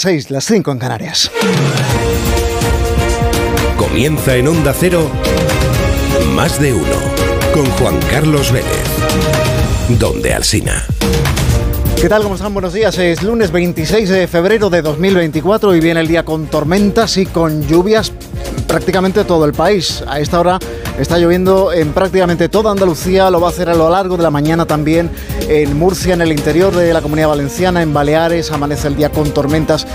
6, las 5 en Canarias. Comienza en Onda Cero, más de uno, con Juan Carlos Vélez, donde Alsina. ¿Qué tal? ¿Cómo están? Buenos días. Es lunes 26 de febrero de 2024 y viene el día con tormentas y con lluvias prácticamente todo el país. A esta hora está lloviendo en prácticamente toda Andalucía, lo va a hacer a lo largo de la mañana también en Murcia, en el interior de la Comunidad Valenciana, en Baleares, amanece el día con tormentas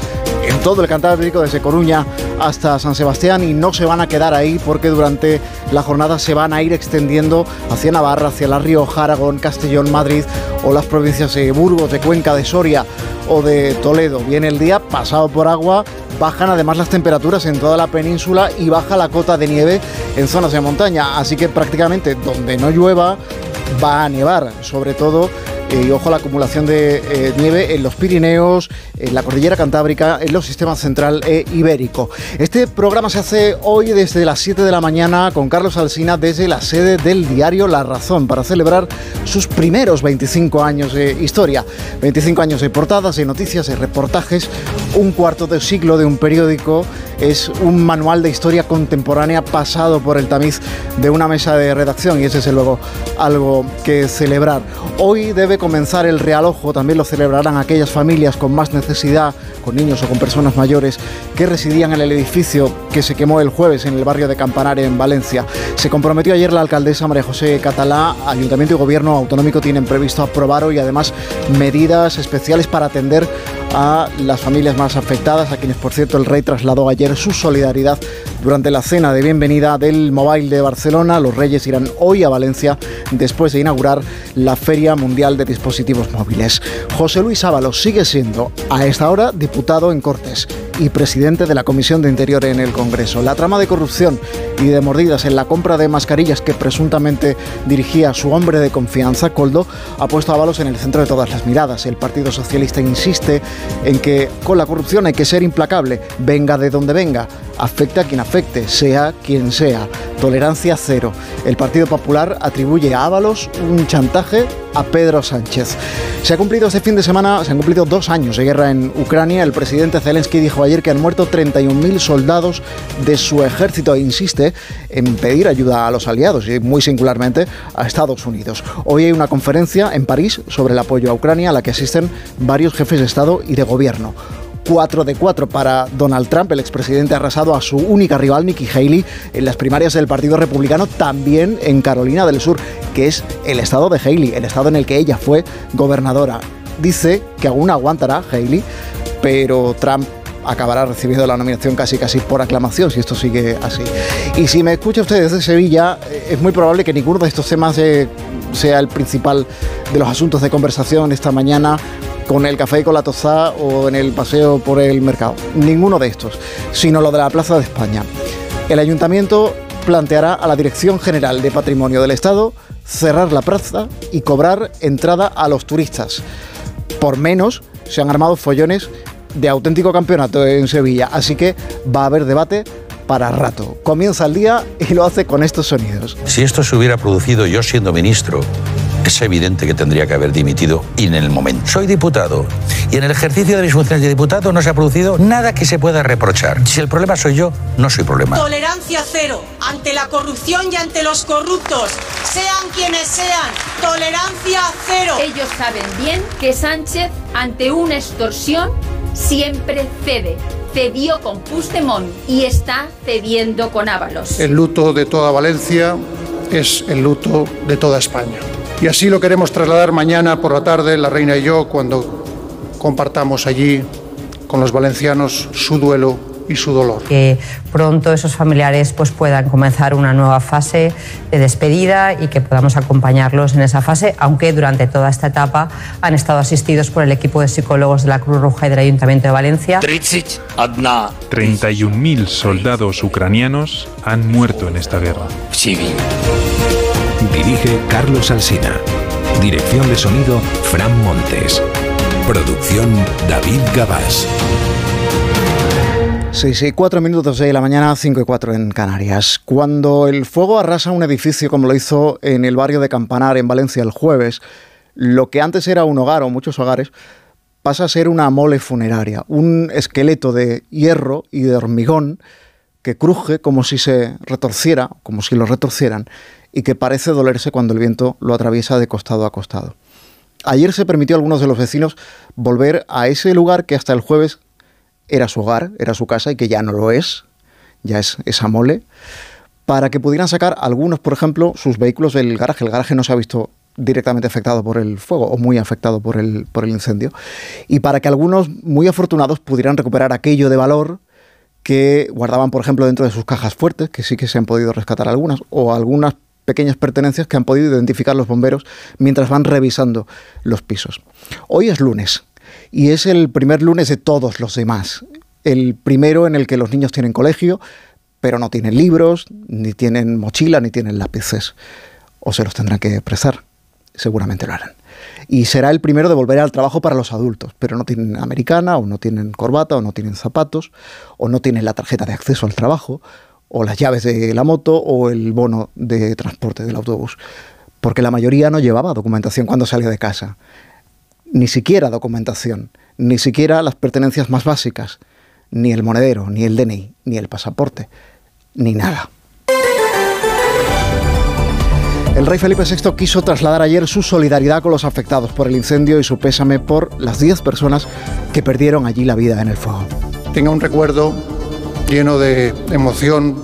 en todo el Cantábrico, desde Coruña hasta San Sebastián, y no se van a quedar ahí porque durante la jornada se van a ir extendiendo hacia Navarra, hacia La Rioja, Aragón, Castellón, Madrid o las provincias de Burgos, de Cuenca, de Soria o de Toledo. Viene el día pasado por agua, bajan además las temperaturas en toda la península y baja la cota de nieve en zonas de montaña, así que prácticamente donde no llueva va a nevar, sobre todo y ojo a la acumulación de eh, nieve en los Pirineos, en la cordillera cantábrica, en los sistemas central e ibérico. Este programa se hace hoy desde las 7 de la mañana con Carlos Alsina desde la sede del diario La Razón para celebrar sus primeros 25 años de historia. 25 años de portadas, de noticias, de reportajes, un cuarto de siglo de un periódico es un manual de historia contemporánea pasado por el tamiz de una mesa de redacción y ese es luego algo que celebrar. Hoy debe comenzar el realojo, también lo celebrarán aquellas familias con más necesidad, con niños o con personas mayores, que residían en el edificio que se quemó el jueves en el barrio de Campanares, en Valencia. Se comprometió ayer la alcaldesa María José Catalá, Ayuntamiento y Gobierno Autonómico tienen previsto aprobar hoy además medidas especiales para atender a las familias más afectadas, a quienes por cierto el rey trasladó ayer su solidaridad durante la cena de bienvenida del Mobile de Barcelona. Los reyes irán hoy a Valencia después de inaugurar la Feria Mundial de Dispositivos Móviles. José Luis Ábalos sigue siendo a esta hora diputado en Cortes y presidente de la Comisión de Interior en el Congreso. La trama de corrupción y de mordidas en la compra de mascarillas que presuntamente dirigía su hombre de confianza, Coldo, ha puesto a Ábalos en el centro de todas las miradas. El Partido Socialista insiste en que con la corrupción hay que ser implacable, venga de donde venga, afecte a quien afecte, sea quien sea. Tolerancia cero. El Partido Popular atribuye a Ábalos un chantaje a Pedro Sánchez. Se ha cumplido este fin de semana, se han cumplido dos años de guerra en Ucrania. El presidente Zelensky dijo ayer que han muerto 31.000 soldados de su ejército e insiste en pedir ayuda a los aliados y muy singularmente a Estados Unidos. Hoy hay una conferencia en París sobre el apoyo a Ucrania a la que asisten varios jefes de Estado y de gobierno. 4 de 4 para Donald Trump. El expresidente ha arrasado a su única rival, Nikki Haley, en las primarias del Partido Republicano, también en Carolina del Sur, que es el estado de Haley, el estado en el que ella fue gobernadora. Dice que aún aguantará Haley, pero Trump acabará recibiendo la nominación casi casi por aclamación si esto sigue así. Y si me escucha usted desde Sevilla, eh, es muy probable que ninguno de estos temas sea el principal de los asuntos de conversación esta mañana con el café y con la tostada o en el paseo por el mercado. Ninguno de estos, sino lo de la Plaza de España. El ayuntamiento planteará a la Dirección General de Patrimonio del Estado cerrar la plaza y cobrar entrada a los turistas. Por menos se han armado follones de auténtico campeonato en Sevilla, así que va a haber debate para rato. Comienza el día y lo hace con estos sonidos. Si esto se hubiera producido yo siendo ministro, es evidente que tendría que haber dimitido y en el momento. Soy diputado y en el ejercicio de mis funciones de diputado no se ha producido nada que se pueda reprochar. Si el problema soy yo, no soy problema. Tolerancia cero ante la corrupción y ante los corruptos, sean quienes sean. Tolerancia cero. Ellos saben bien que Sánchez, ante una extorsión, siempre cede. Cedió con Puigdemont y está cediendo con Ábalos. El luto de toda Valencia es el luto de toda España. Y así lo queremos trasladar mañana por la tarde, la reina y yo, cuando compartamos allí con los valencianos su duelo y su dolor. Que pronto esos familiares pues, puedan comenzar una nueva fase de despedida y que podamos acompañarlos en esa fase, aunque durante toda esta etapa han estado asistidos por el equipo de psicólogos de la Cruz Roja y del Ayuntamiento de Valencia. 31.000 soldados ucranianos han muerto en esta guerra. Dirige Carlos Alsina. Dirección de sonido Fran Montes. Producción David Gabás. 6 y 4 minutos de la mañana, 5 y 4 en Canarias. Cuando el fuego arrasa un edificio como lo hizo en el barrio de Campanar, en Valencia, el jueves, lo que antes era un hogar o muchos hogares, pasa a ser una mole funeraria, un esqueleto de hierro y de hormigón que cruje como si se retorciera, como si lo retorcieran, y que parece dolerse cuando el viento lo atraviesa de costado a costado. Ayer se permitió a algunos de los vecinos volver a ese lugar que hasta el jueves era su hogar, era su casa y que ya no lo es, ya es esa mole, para que pudieran sacar algunos, por ejemplo, sus vehículos del garaje. El garaje no se ha visto directamente afectado por el fuego o muy afectado por el, por el incendio. Y para que algunos muy afortunados pudieran recuperar aquello de valor que guardaban, por ejemplo, dentro de sus cajas fuertes, que sí que se han podido rescatar algunas, o algunas pequeñas pertenencias que han podido identificar los bomberos mientras van revisando los pisos. Hoy es lunes y es el primer lunes de todos los demás. El primero en el que los niños tienen colegio, pero no tienen libros, ni tienen mochila, ni tienen lápices. O se los tendrán que prestar. Seguramente lo harán y será el primero de volver al trabajo para los adultos, pero no tienen americana o no tienen corbata o no tienen zapatos o no tienen la tarjeta de acceso al trabajo o las llaves de la moto o el bono de transporte del autobús, porque la mayoría no llevaba documentación cuando salía de casa, ni siquiera documentación, ni siquiera las pertenencias más básicas, ni el monedero, ni el DNI, ni el pasaporte, ni nada. El rey Felipe VI quiso trasladar ayer su solidaridad con los afectados por el incendio y su pésame por las 10 personas que perdieron allí la vida en el fuego. Tenga un recuerdo lleno de emoción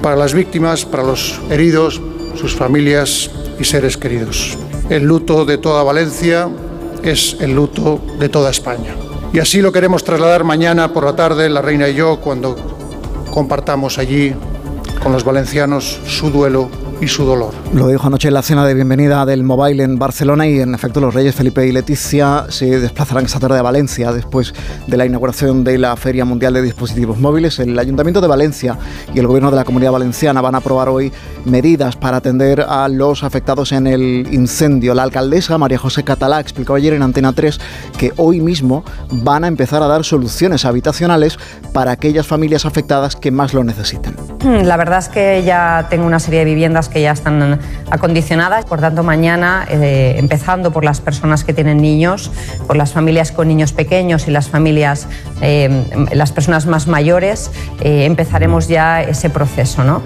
para las víctimas, para los heridos, sus familias y seres queridos. El luto de toda Valencia es el luto de toda España. Y así lo queremos trasladar mañana por la tarde, la reina y yo, cuando compartamos allí con los valencianos su duelo y su dolor. Lo dijo anoche en la cena de bienvenida del Mobile en Barcelona y en efecto los reyes Felipe y Leticia se desplazarán esta tarde a Valencia después de la inauguración de la Feria Mundial de Dispositivos Móviles. El Ayuntamiento de Valencia y el Gobierno de la Comunidad Valenciana van a aprobar hoy medidas para atender a los afectados en el incendio. La alcaldesa María José Catalá explicó ayer en Antena 3 que hoy mismo van a empezar a dar soluciones habitacionales para aquellas familias afectadas que más lo necesitan. La verdad es que ya tengo una serie de viviendas que ya están acondicionadas. Por tanto, mañana, eh, empezando por las personas que tienen niños, por las familias con niños pequeños y las familias, eh, las personas más mayores, eh, empezaremos ya ese proceso. ¿no?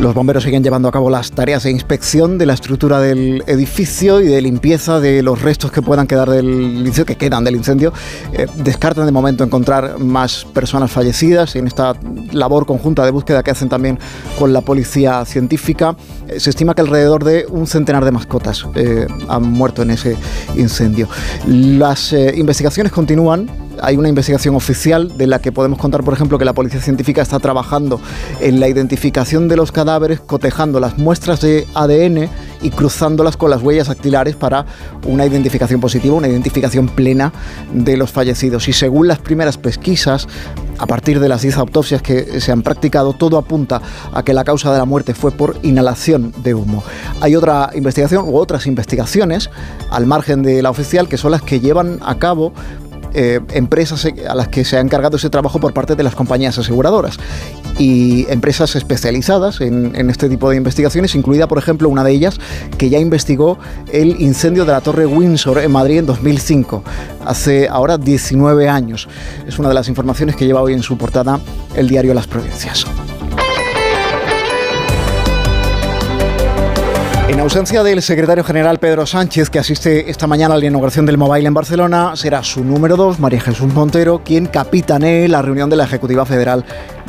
Los bomberos siguen llevando a cabo las tareas de inspección de la estructura del edificio y de limpieza de los restos que puedan quedar del incendio, que quedan del incendio. Eh, descartan de momento encontrar más personas fallecidas en esta labor conjunta de búsqueda que hacen también con la policía científica. Eh, se estima que alrededor de un centenar de mascotas eh, han muerto en ese incendio. Las investigaciones continúan hay una investigación oficial de la que podemos contar, por ejemplo, que la Policía Científica está trabajando en la identificación de los cadáveres, cotejando las muestras de ADN y cruzándolas con las huellas dactilares para una identificación positiva, una identificación plena de los fallecidos. Y según las primeras pesquisas, a partir de las 10 autopsias que se han practicado, todo apunta a que la causa de la muerte fue por inhalación de humo. Hay otra investigación u otras investigaciones al margen de la oficial que son las que llevan a cabo eh, empresas a las que se ha encargado ese trabajo por parte de las compañías aseguradoras y empresas especializadas en, en, este tipo de investigaciones, incluida por ejemplo una de ellas que ya investigó el incendio de la Torre Windsor en Madrid en 2005, hace ahora 19 años. Es una de las informaciones que lleva hoy en su portada el diario Las Provincias. En ausencia del secretario general Pedro Sánchez, que asiste esta mañana a la inauguración del Mobile en Barcelona, será su número dos, María Jesús Montero, quien capitanee la reunión de la Ejecutiva Federal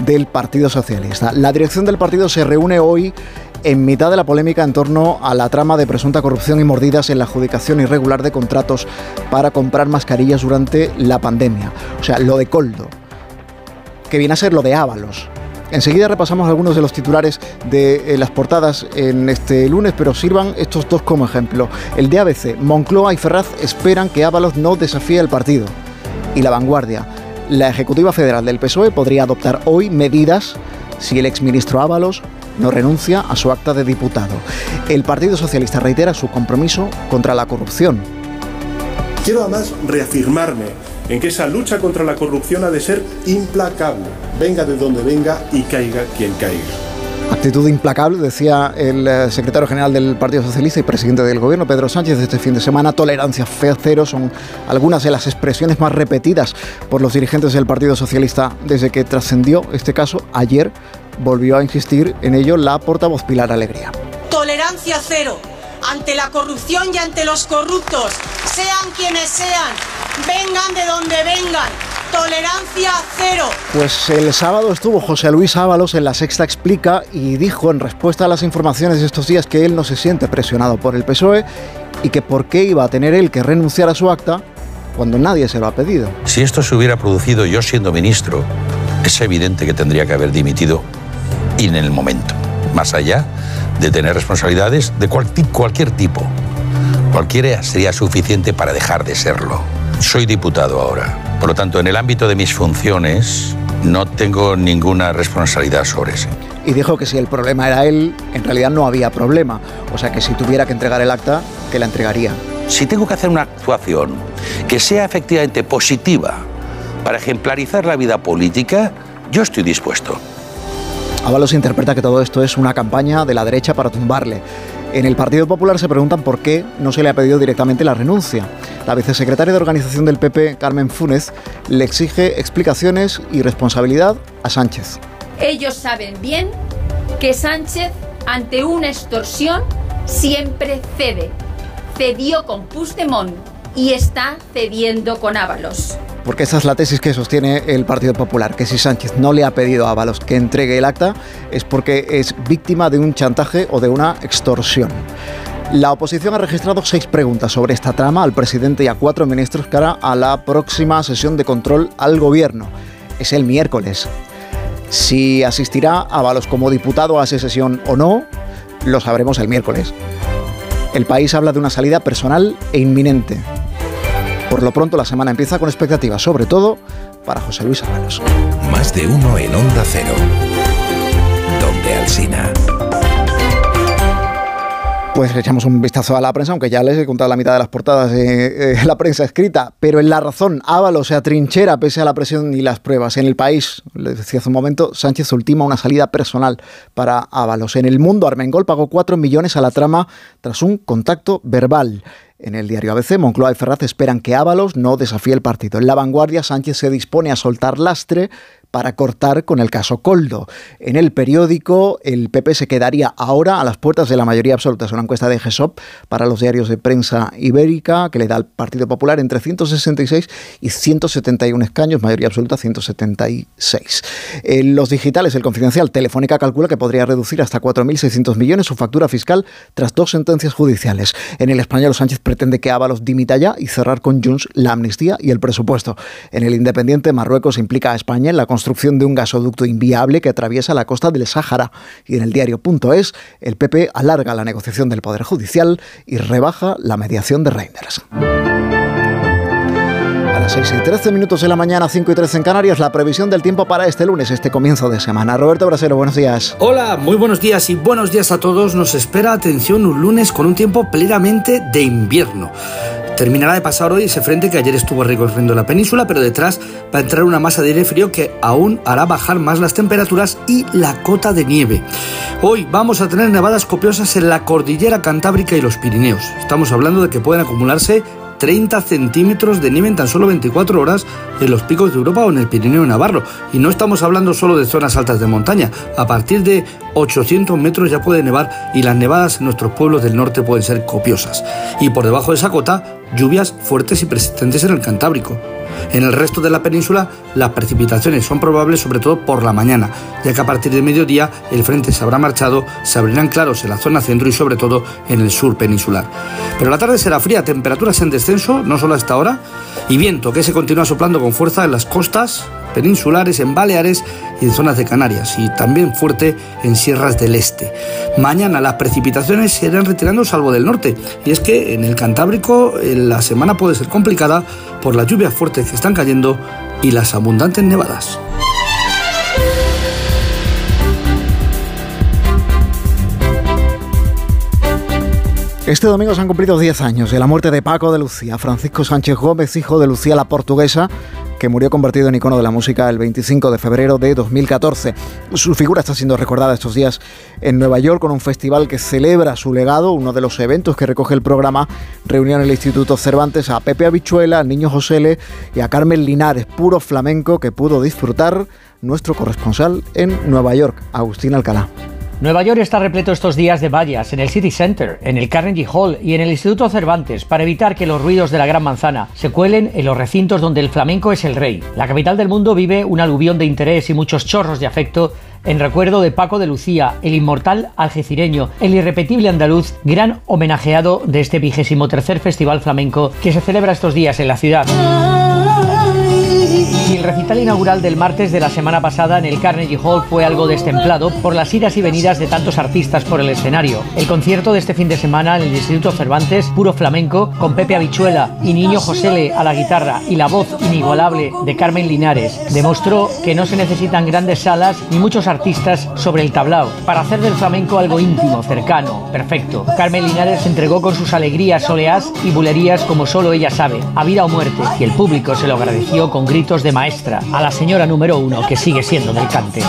del Partido Socialista. La dirección del partido se reúne hoy en mitad de la polémica en torno a la trama de presunta corrupción y mordidas en la adjudicación irregular de contratos para comprar mascarillas durante la pandemia. O sea, lo de Coldo, que viene a ser lo de Ábalos Enseguida repasamos algunos de los titulares de eh, las portadas en este lunes, pero sirvan estos dos como ejemplo. El de ABC, Moncloa y Ferraz esperan que Ábalos no desafíe el partido. Y la vanguardia, la Ejecutiva Federal del PSOE podría adoptar hoy medidas si el exministro Ábalos no renuncia a su acta de diputado. El Partido Socialista reitera su compromiso contra la corrupción. Quiero además reafirmarme en que esa lucha contra la corrupción ha de ser implacable, venga de donde venga y caiga quien caiga. Actitud implacable, decía el eh, secretario general del Partido Socialista y presidente del gobierno, Pedro Sánchez, este fin de semana. Tolerancia cero son algunas de las expresiones más repetidas por los dirigentes del Partido Socialista desde que trascendió este caso. Ayer volvió a insistir en ello la portavoz Pilar Alegría. Tolerancia cero ante la corrupción y ante los corruptos, sean quienes sean, vengan de donde vengan. Tolerancia cero. Pues el sábado estuvo José Luis Ábalos en La Sexta Explica y dijo en respuesta a las informaciones de estos días que él no se siente presionado por el PSOE y que por qué iba a tener él que renunciar a su acta cuando nadie se lo ha pedido. Si esto se hubiera producido yo siendo ministro, es evidente que tendría que haber dimitido y en el momento, más allá de tener responsabilidades de cualquier tipo. Cualquiera sería suficiente para dejar de serlo. Soy diputado ahora. Por lo tanto, en el ámbito de mis funciones no tengo ninguna responsabilidad sobre eso. Y dijo que si el problema era él, en realidad no había problema. O sea que si tuviera que entregar el acta, que la entregaría. Si tengo que hacer una actuación que sea efectivamente positiva para ejemplarizar la vida política, yo estoy dispuesto. Ábalos interpreta que todo esto es una campaña de la derecha para tumbarle. En el Partido Popular se preguntan por qué no se le ha pedido directamente la renuncia. La vicesecretaria de organización del PP, Carmen Funes, le exige explicaciones y responsabilidad a Sánchez. Ellos saben bien que Sánchez, ante una extorsión, siempre cede. Cedió con Puigdemont y está cediendo con Ábalos porque esa es la tesis que sostiene el Partido Popular, que si Sánchez no le ha pedido a Ábalos que entregue el acta es porque es víctima de un chantaje o de una extorsión. La oposición ha registrado seis preguntas sobre esta trama al presidente y a cuatro ministros cara a la próxima sesión de control al gobierno. Es el miércoles. Si asistirá Ábalos como diputado a esa sesión o no, lo sabremos el miércoles. El país habla de una salida personal e inminente. Por lo pronto la semana empieza con expectativas, sobre todo para José Luis Ábalos. Más de uno en Onda Cero. Donde Alcina. Pues echamos un vistazo a la prensa, aunque ya les he contado la mitad de las portadas de la prensa escrita, pero en la razón, Ábalos se atrinchera pese a la presión y las pruebas. En el país, les decía hace un momento, Sánchez ultima una salida personal para Ábalos. En el mundo, Armengol pagó 4 millones a la trama tras un contacto verbal. En el diario ABC, Moncloa y Ferraz esperan que Ábalos no desafíe el partido. En la vanguardia, Sánchez se dispone a soltar lastre para cortar con el caso Coldo. En el periódico, el PP se quedaría ahora a las puertas de la mayoría absoluta. Es una encuesta de GESOP para los diarios de prensa ibérica que le da al Partido Popular entre 166 y 171 escaños, mayoría absoluta 176. En los digitales, el confidencial Telefónica calcula que podría reducir hasta 4.600 millones su factura fiscal tras dos sentencias judiciales. En el español, Sánchez pretende que Ábalos dimita ya y cerrar con Junts la amnistía y el presupuesto. En el Independiente, Marruecos implica a España en la construcción construcción de un gasoducto inviable que atraviesa la costa del Sáhara. Y en el diario.es, el PP alarga la negociación del Poder Judicial y rebaja la mediación de Reinders. A las 6 y 13 minutos de la mañana, 5 y 13 en Canarias, la previsión del tiempo para este lunes, este comienzo de semana. Roberto Brasero, buenos días. Hola, muy buenos días y buenos días a todos. Nos espera, atención, un lunes con un tiempo plenamente de invierno. Terminará de pasar hoy ese frente que ayer estuvo recorriendo la península, pero detrás va a entrar una masa de aire frío que aún hará bajar más las temperaturas y la cota de nieve. Hoy vamos a tener nevadas copiosas en la cordillera cantábrica y los Pirineos. Estamos hablando de que pueden acumularse 30 centímetros de nieve en tan solo 24 horas en los picos de Europa o en el Pirineo Navarro. Y no estamos hablando solo de zonas altas de montaña. A partir de 800 metros ya puede nevar y las nevadas en nuestros pueblos del norte pueden ser copiosas. Y por debajo de esa cota, lluvias fuertes y persistentes en el Cantábrico. En el resto de la península, las precipitaciones son probables sobre todo por la mañana, ya que a partir de mediodía el frente se habrá marchado, se abrirán claros en la zona centro y sobre todo en el sur peninsular. Pero la tarde será fría, temperaturas en descenso, no solo hasta ahora, y viento que se continúa soplando con fuerza en las costas, peninsulares, en Baleares en zonas de Canarias, y también fuerte en sierras del este. Mañana las precipitaciones se irán retirando salvo del norte, y es que en el Cantábrico eh, la semana puede ser complicada por las lluvias fuertes que están cayendo y las abundantes nevadas. Este domingo se han cumplido 10 años de la muerte de Paco de Lucía, Francisco Sánchez Gómez, hijo de Lucía la Portuguesa, que murió convertido en icono de la música el 25 de febrero de 2014. Su figura está siendo recordada estos días en Nueva York con un festival que celebra su legado. Uno de los eventos que recoge el programa reunió en el Instituto Cervantes a Pepe Habichuela, al niño Josele y a Carmen Linares, puro flamenco que pudo disfrutar nuestro corresponsal en Nueva York, Agustín Alcalá. Nueva York está repleto estos días de vallas en el City Center, en el Carnegie Hall y en el Instituto Cervantes para evitar que los ruidos de la Gran Manzana se cuelen en los recintos donde el flamenco es el rey. La capital del mundo vive un aluvión de interés y muchos chorros de afecto en recuerdo de Paco de Lucía, el inmortal algecireño, el irrepetible andaluz, gran homenajeado de este vigésimo tercer Festival Flamenco que se celebra estos días en la ciudad. Y el recital inaugural del martes de la semana pasada en el Carnegie Hall fue algo destemplado por las idas y venidas de tantos artistas por el escenario. El concierto de este fin de semana en el Instituto Cervantes, puro flamenco, con Pepe Habichuela y Niño Josele a la guitarra y la voz inigualable de Carmen Linares, demostró que no se necesitan grandes salas ni muchos artistas sobre el tablao para hacer del flamenco algo íntimo, cercano, perfecto. Carmen Linares se entregó con sus alegrías, soleás y bulerías como solo ella sabe, a vida o muerte, y el público se lo agradeció con gritos de maestra a la señora número uno que sigue siendo del cante.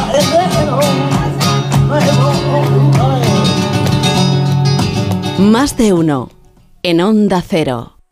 Más de uno en Onda Cero.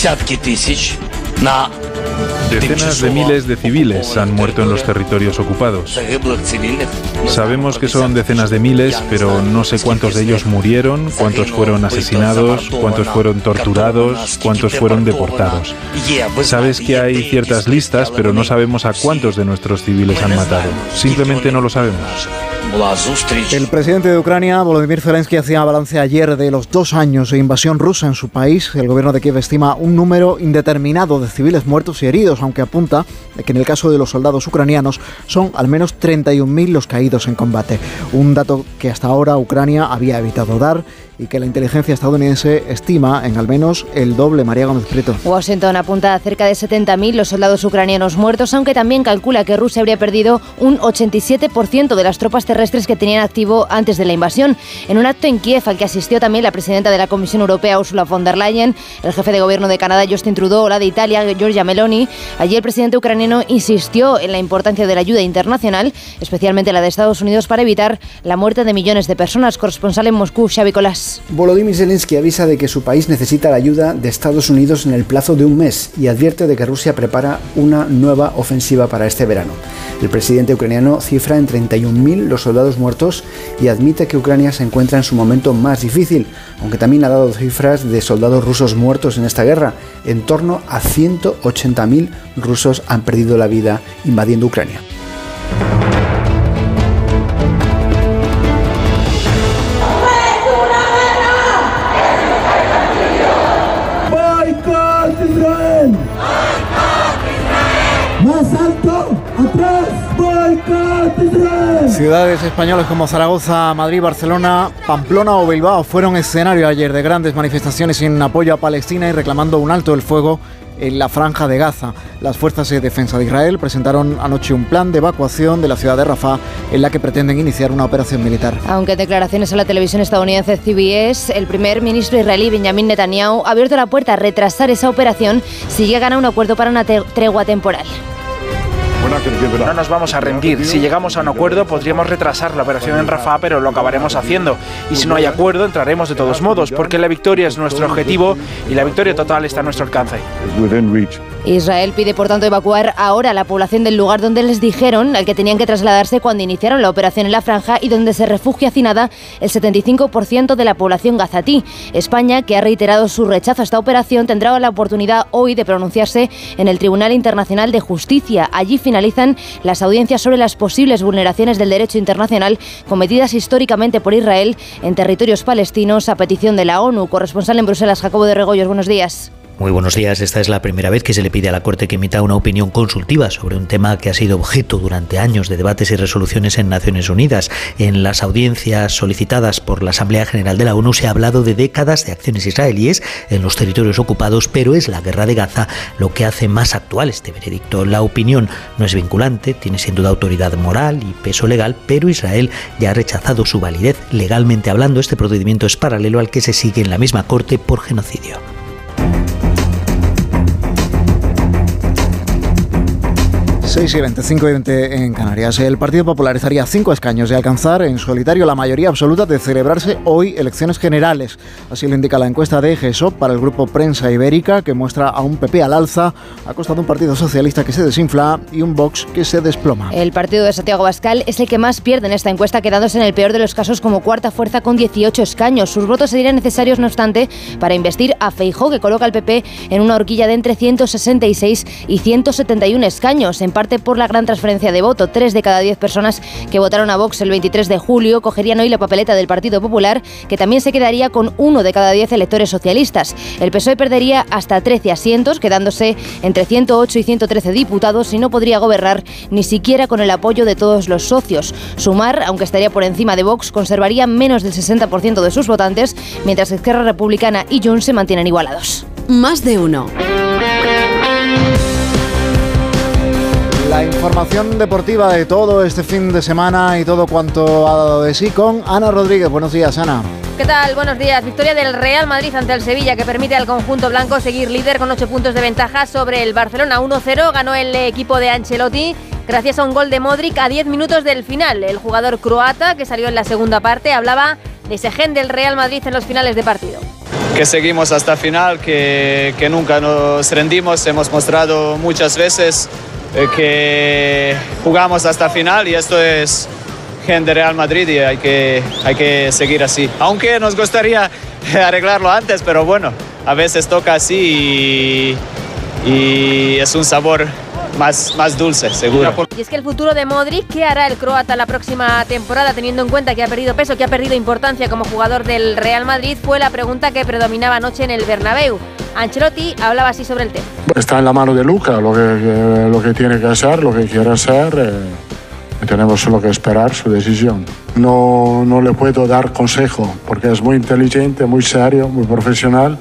десятки тысяч на Decenas de miles de civiles han muerto en los territorios ocupados. Sabemos que son decenas de miles, pero no sé cuántos de ellos murieron, cuántos fueron asesinados, cuántos fueron torturados, cuántos fueron deportados. Sabes que hay ciertas listas, pero no sabemos a cuántos de nuestros civiles han matado. Simplemente no lo sabemos. El presidente de Ucrania, Volodymyr Zelensky, hacía balance ayer de los dos años de invasión rusa en su país. El gobierno de Kiev estima un número indeterminado de civiles muertos y heridos, aunque apunta que en el caso de los soldados ucranianos son al menos 31.000 los caídos en combate. Un dato que hasta ahora Ucrania había evitado dar y que la inteligencia estadounidense estima en al menos el doble. María Gómez Prieto. Washington apunta a cerca de 70.000 los soldados ucranianos muertos, aunque también calcula que Rusia habría perdido un 87% de las tropas terrestres que tenían activo antes de la invasión. En un acto en Kiev al que asistió también la presidenta de la Comisión Europea, Ursula von der Leyen, el jefe de gobierno de Canadá, Justin Trudeau, la de Italia, Giorgia Meloni, allí el presidente ucraniano insistió en la importancia de la ayuda internacional, especialmente la de Estados Unidos, para evitar la muerte de millones de personas. Corresponsal en Moscú, Xavi Colás. Volodymyr Zelensky avisa de que su país necesita la ayuda de Estados Unidos en el plazo de un mes y advierte de que Rusia prepara una nueva ofensiva para este verano. El presidente ucraniano cifra en 31.000 los soldados muertos y admite que Ucrania se encuentra en su momento más difícil, aunque también ha dado cifras de soldados rusos muertos en esta guerra. En torno a 180.000 rusos han perdido la vida invadiendo Ucrania. Ciudades españolas como Zaragoza, Madrid, Barcelona, Pamplona o Bilbao fueron escenario ayer de grandes manifestaciones en apoyo a Palestina y reclamando un alto el fuego en la franja de Gaza. Las fuerzas de defensa de Israel presentaron anoche un plan de evacuación de la ciudad de Rafah en la que pretenden iniciar una operación militar. Aunque en declaraciones a la televisión estadounidense CBS, el primer ministro israelí Benjamin Netanyahu ha abierto la puerta a retrasar esa operación si llegan a un acuerdo para una tregua temporal. No nos vamos a rendir. Si llegamos a un acuerdo, podríamos retrasar la operación en Rafah, pero lo acabaremos haciendo. Y si no hay acuerdo, entraremos de todos modos, porque la victoria es nuestro objetivo y la victoria total está a nuestro alcance. Israel pide, por tanto, evacuar ahora a la población del lugar donde les dijeron al que tenían que trasladarse cuando iniciaron la operación en la franja y donde se refugia hacinada el 75% de la población gazatí. España, que ha reiterado su rechazo a esta operación, tendrá la oportunidad hoy de pronunciarse en el Tribunal Internacional de Justicia. Allí finalizan las audiencias sobre las posibles vulneraciones del derecho internacional cometidas históricamente por Israel en territorios palestinos a petición de la ONU. Corresponsal en Bruselas, Jacobo de Regoyos, buenos días. Muy buenos días. Esta es la primera vez que se le pide a la Corte que emita una opinión consultiva sobre un tema que ha sido objeto durante años de debates y resoluciones en Naciones Unidas. En las audiencias solicitadas por la Asamblea General de la ONU se ha hablado de décadas de acciones israelíes en los territorios ocupados, pero es la guerra de Gaza lo que hace más actual este veredicto. La opinión no es vinculante, tiene sin duda autoridad moral y peso legal, pero Israel ya ha rechazado su validez. Legalmente hablando, este procedimiento es paralelo al que se sigue en la misma Corte por genocidio. 6 y 20, 5 y 20 en Canarias. El Partido Popular estaría a cinco escaños de alcanzar en solitario la mayoría absoluta de celebrarse hoy elecciones generales. Así lo indica la encuesta de GESOP para el grupo Prensa Ibérica, que muestra a un PP al alza, a costa de un Partido Socialista que se desinfla y un Vox que se desploma. El partido de Santiago Bascal es el que más pierde en esta encuesta, quedándose en el peor de los casos como cuarta fuerza con 18 escaños. Sus votos serían necesarios, no obstante, para investir a Feijó, que coloca al PP en una horquilla de entre 166 y 171 escaños. En parte por la gran transferencia de voto. Tres de cada diez personas que votaron a Vox el 23 de julio cogerían hoy la papeleta del Partido Popular, que también se quedaría con uno de cada diez electores socialistas. El PSOE perdería hasta 13 asientos, quedándose entre 108 y 113 diputados y no podría gobernar ni siquiera con el apoyo de todos los socios. Sumar, aunque estaría por encima de Vox, conservaría menos del 60% de sus votantes, mientras que Esquerra Republicana y Junts se mantienen igualados. Más de uno. La información deportiva de todo este fin de semana y todo cuanto ha dado de sí con Ana Rodríguez. Buenos días, Ana. ¿Qué tal? Buenos días. Victoria del Real Madrid ante el Sevilla que permite al conjunto blanco seguir líder con 8 puntos de ventaja sobre el Barcelona 1-0. Ganó el equipo de Ancelotti gracias a un gol de Modric a 10 minutos del final. El jugador croata que salió en la segunda parte hablaba de ese gen del Real Madrid en los finales de partido que seguimos hasta final, que, que, nunca nos rendimos, hemos mostrado muchas veces que jugamos hasta final y esto es gente Real Madrid y hay que, hay que seguir así. Aunque nos gustaría arreglarlo antes, pero bueno, a veces toca así y, y es un sabor más, más dulce, seguro. Y es que el futuro de Modric, ¿qué hará el croata la próxima temporada, teniendo en cuenta que ha perdido peso, que ha perdido importancia como jugador del Real Madrid? Fue la pregunta que predominaba anoche en el Bernabéu. Ancelotti hablaba así sobre el tema. Está en la mano de Luca lo que, lo que tiene que hacer, lo que quiere hacer. Eh, tenemos solo que esperar su decisión. No, no le puedo dar consejo porque es muy inteligente, muy serio, muy profesional.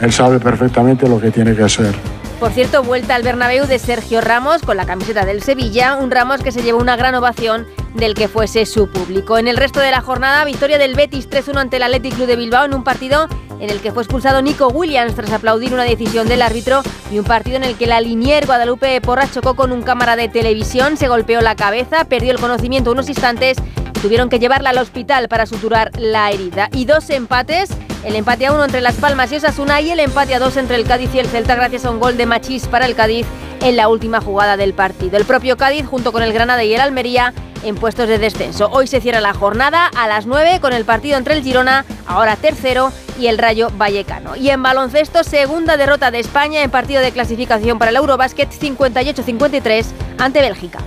Él sabe perfectamente lo que tiene que hacer. Por cierto, vuelta al Bernabéu de Sergio Ramos con la camiseta del Sevilla, un Ramos que se llevó una gran ovación del que fuese su público. En el resto de la jornada, victoria del Betis 3-1 ante el Athletic Club de Bilbao en un partido en el que fue expulsado Nico Williams tras aplaudir una decisión del árbitro y un partido en el que la Linier Guadalupe Porra chocó con un cámara de televisión, se golpeó la cabeza, perdió el conocimiento unos instantes y tuvieron que llevarla al hospital para suturar la herida. Y dos empates el empate a uno entre Las Palmas y Osasuna y el empate a dos entre el Cádiz y el Celta gracias a un gol de Machís para el Cádiz en la última jugada del partido. El propio Cádiz junto con el Granada y el Almería en puestos de descenso. Hoy se cierra la jornada a las 9 con el partido entre el Girona, ahora tercero, y el Rayo Vallecano. Y en baloncesto, segunda derrota de España en partido de clasificación para el Eurobasket 58-53 ante Bélgica.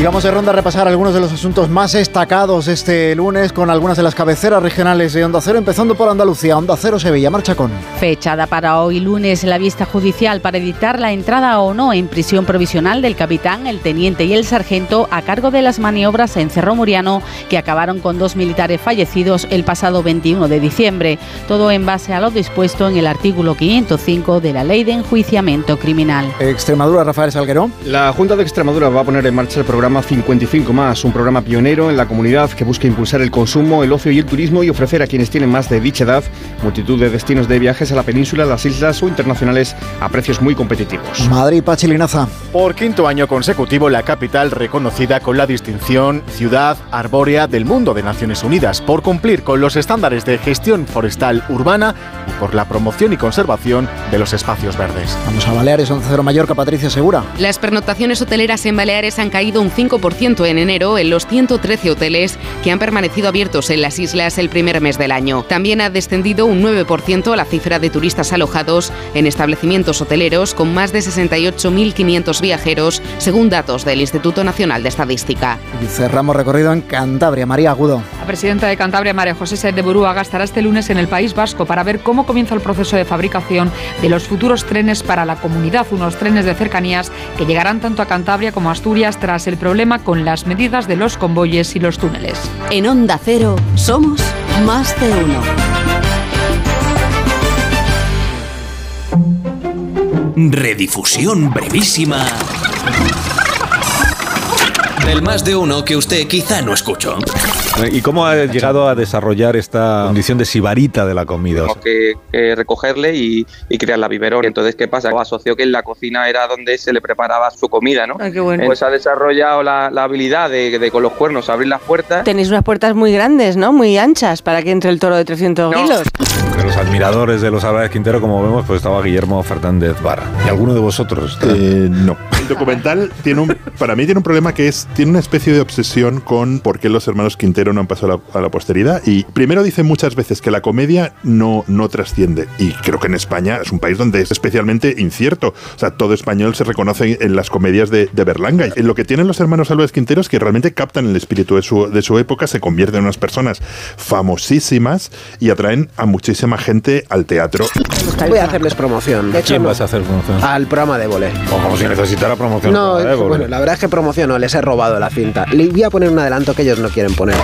Y vamos de ronda a repasar algunos de los asuntos más destacados este lunes con algunas de las cabeceras regionales de Onda Cero, empezando por Andalucía. Onda Cero Sevilla, marcha con. Fechada para hoy lunes la vista judicial para editar la entrada o no en prisión provisional del capitán, el teniente y el sargento a cargo de las maniobras en Cerro Muriano que acabaron con dos militares fallecidos el pasado 21 de diciembre. Todo en base a lo dispuesto en el artículo 505 de la Ley de Enjuiciamiento Criminal. Extremadura, Rafael Salguero. La Junta de Extremadura va a poner en marcha el programa programa 55 más, un programa pionero en la comunidad que busca impulsar el consumo, el ocio y el turismo y ofrecer a quienes tienen más de dicha edad multitud de destinos de viajes a la península, las islas o internacionales a precios muy competitivos. Madrid, Pachilinaza. Por quinto año consecutivo, la capital reconocida con la distinción Ciudad Arbórea del Mundo de Naciones Unidas por cumplir con los estándares de gestión forestal urbana y por la promoción y conservación de los espacios verdes. Vamos a Baleares, 11 Cero Mallorca, Patricia Segura. Las pernotaciones hoteleras en Baleares han caído un 5% en enero en los 113 hoteles que han permanecido abiertos en las islas el primer mes del año. También ha descendido un 9% la cifra de turistas alojados en establecimientos hoteleros con más de 68.500 viajeros, según datos del Instituto Nacional de Estadística. Y cerramos recorrido en Cantabria. María Agudo. La presidenta de Cantabria, María José Sáenz de Burúa, estará este lunes en el País Vasco para ver cómo comienza el proceso de fabricación de los futuros trenes para la comunidad, unos trenes de cercanías que llegarán tanto a Cantabria como a Asturias tras el problema con las medidas de los convoyes y los túneles. En Onda Cero somos más de uno. Redifusión brevísima del más de uno que usted quizá no escuchó. ¿Y cómo ha llegado a desarrollar esta condición de sibarita de la comida? Tenemos que, que recogerle y, y crear la biberón. Entonces, ¿qué pasa? Asoció que en la cocina era donde se le preparaba su comida, ¿no? Ay, qué bueno. Pues ha desarrollado la, la habilidad de, de con los cuernos abrir las puertas. Tenéis unas puertas muy grandes, ¿no? Muy anchas para que entre el toro de 300 No. kilos. Entre los admiradores de los Álvarez Quintero, como vemos, pues estaba Guillermo Fernández Vara. ¿Y alguno de vosotros? Eh, no. El documental tiene un, para mí tiene un problema que es, tiene una especie de obsesión con por qué los hermanos Quintero no han pasado a la, a la posteridad. Y primero dicen muchas veces que la comedia no, no trasciende. Y creo que en España es un país donde es especialmente incierto. O sea, todo español se reconoce en las comedias de, de Berlanga. Y lo que tienen los hermanos Álvarez Quintero es que realmente captan el espíritu de su, de su época, se convierten en unas personas famosísimas y atraen a muchísima gente al teatro. Voy a hacerles promoción. De ¿A hecho, quién no. vas a hacer promoción? Al programa de volé. O como si necesitara promoción. No, bueno, la verdad es que promociono, les he robado la cinta. Le voy a poner un adelanto que ellos no quieren poner.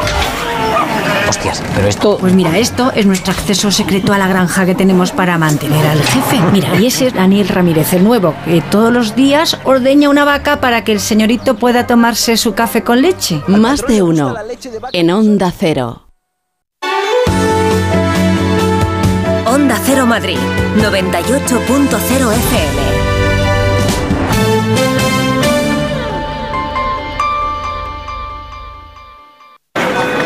Hostias, pero esto... Pues mira, esto es nuestro acceso secreto a la granja que tenemos para mantener al jefe. Mira, y ese es Daniel Ramírez, el nuevo, que todos los días ordeña una vaca para que el señorito pueda tomarse su café con leche. Más de uno. En Onda Cero. Onda Cero Madrid, 98.0 FM.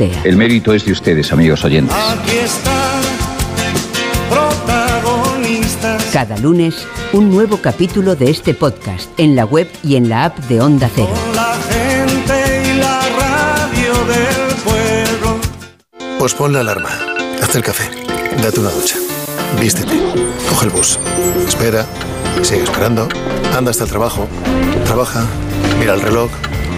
El mérito es de ustedes, amigos oyentes. Aquí están protagonistas. Cada lunes, un nuevo capítulo de este podcast en la web y en la app de Onda Cero. La gente y la radio del pueblo. Pues pon la alarma, haz el café, date una ducha, vístete, coge el bus, espera, sigue esperando, anda hasta el trabajo, trabaja, mira el reloj,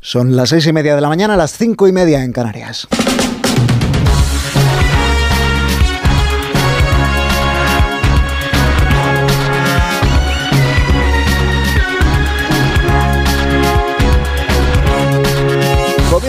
Son las seis y media de la mañana, las cinco y media en Canarias.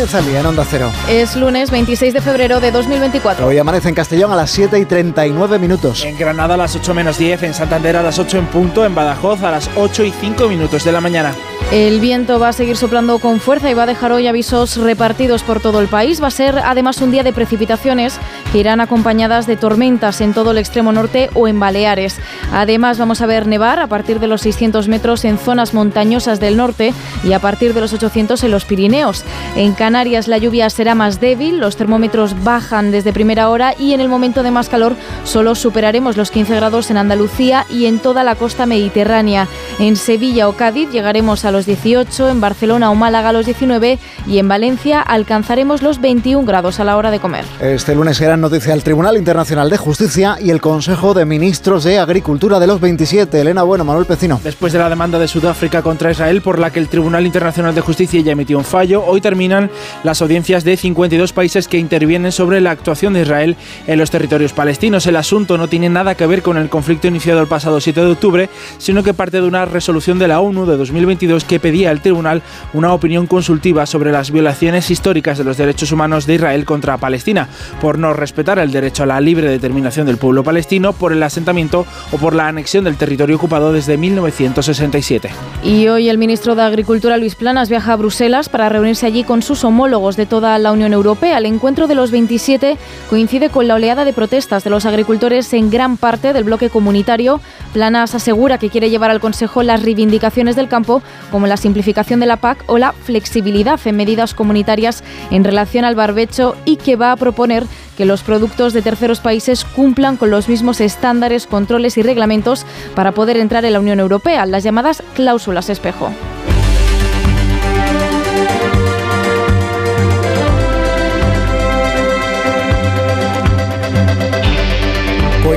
Día en Onda Cero. Es lunes 26 de febrero de 2024. Hoy amanece en Castellón a las 7 y 39 minutos. En Granada a las 8 menos 10, en Santander a las 8 en punto, en Badajoz a las 8 y 5 minutos de la mañana. El viento va a seguir soplando con fuerza y va a dejar hoy avisos repartidos por todo el país. Va a ser además un día de precipitaciones que irán acompañadas de tormentas en todo el extremo norte o en Baleares. Además vamos a ver nevar a partir de los 600 metros en zonas montañosas del norte y a partir de los 800 en los Pirineos. En Canarias la lluvia será más débil, los termómetros bajan desde primera hora y en el momento de más calor solo superaremos los 15 grados en Andalucía y en toda la costa mediterránea. En Sevilla o Cádiz llegaremos a los 18, en Barcelona o Málaga a los 19 y en Valencia alcanzaremos los 21 grados a la hora de comer. Este lunes gran noticia el Tribunal Internacional de Justicia y el Consejo de Ministros de Agricultura de los 27. Elena Bueno, Manuel Pecino. Después de la demanda de Sudáfrica contra Israel por la que el Tribunal Internacional de Justicia ya emitió un fallo, hoy terminan las audiencias de 52 países que intervienen sobre la actuación de Israel en los territorios palestinos. El asunto no tiene nada que ver con el conflicto iniciado el pasado 7 de octubre, sino que parte de una resolución de la ONU de 2022 que pedía al tribunal una opinión consultiva sobre las violaciones históricas de los derechos humanos de Israel contra Palestina, por no respetar el derecho a la libre determinación del pueblo palestino, por el asentamiento o por la anexión del territorio ocupado desde 1967. Y hoy el ministro de Agricultura, Luis Planas, viaja a Bruselas para reunirse allí con sus homólogos de toda la Unión Europea. El encuentro de los 27 coincide con la oleada de protestas de los agricultores en gran parte del bloque comunitario. Planas asegura que quiere llevar al Consejo las reivindicaciones del campo, como la simplificación de la PAC o la flexibilidad en medidas comunitarias en relación al barbecho y que va a proponer que los productos de terceros países cumplan con los mismos estándares, controles y reglamentos para poder entrar en la Unión Europea, las llamadas cláusulas espejo.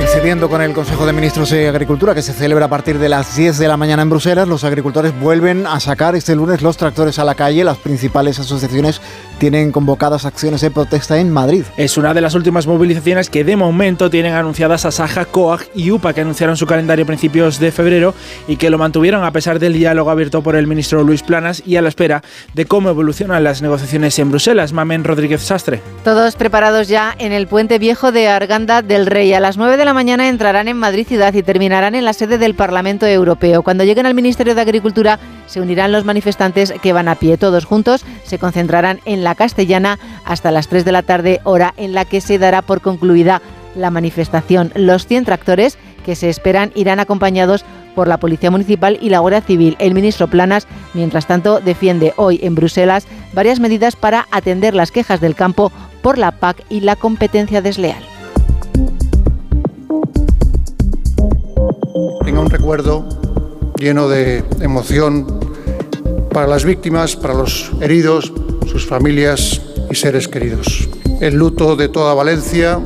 Coincidiendo con el Consejo de Ministros de Agricultura que se celebra a partir de las 10 de la mañana en Bruselas, los agricultores vuelven a sacar este lunes los tractores a la calle. Las principales asociaciones tienen convocadas acciones de protesta en Madrid. Es una de las últimas movilizaciones que de momento tienen anunciadas Asaja, COAG y UPA, que anunciaron su calendario a principios de febrero y que lo mantuvieron a pesar del diálogo abierto por el ministro Luis Planas y a la espera de cómo evolucionan las negociaciones en Bruselas. Mamen Rodríguez Sastre. Todos preparados ya en el puente viejo de Arganda del Rey. A las 9 de la mañana entrarán en Madrid ciudad y terminarán en la sede del Parlamento Europeo. Cuando lleguen al Ministerio de Agricultura se unirán los manifestantes que van a pie. Todos juntos se concentrarán en la Castellana hasta las 3 de la tarde, hora en la que se dará por concluida la manifestación. Los 100 tractores que se esperan irán acompañados por la Policía Municipal y la Guardia Civil. El ministro Planas, mientras tanto, defiende hoy en Bruselas varias medidas para atender las quejas del campo por la PAC y la competencia desleal. Un recuerdo lleno de emoción para las víctimas, para los heridos, sus familias y seres queridos. El luto de toda Valencia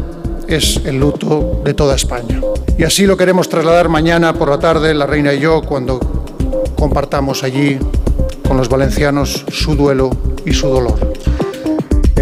es el luto de toda España. Y así lo queremos trasladar mañana por la tarde, la reina y yo, cuando compartamos allí con los valencianos su duelo y su dolor.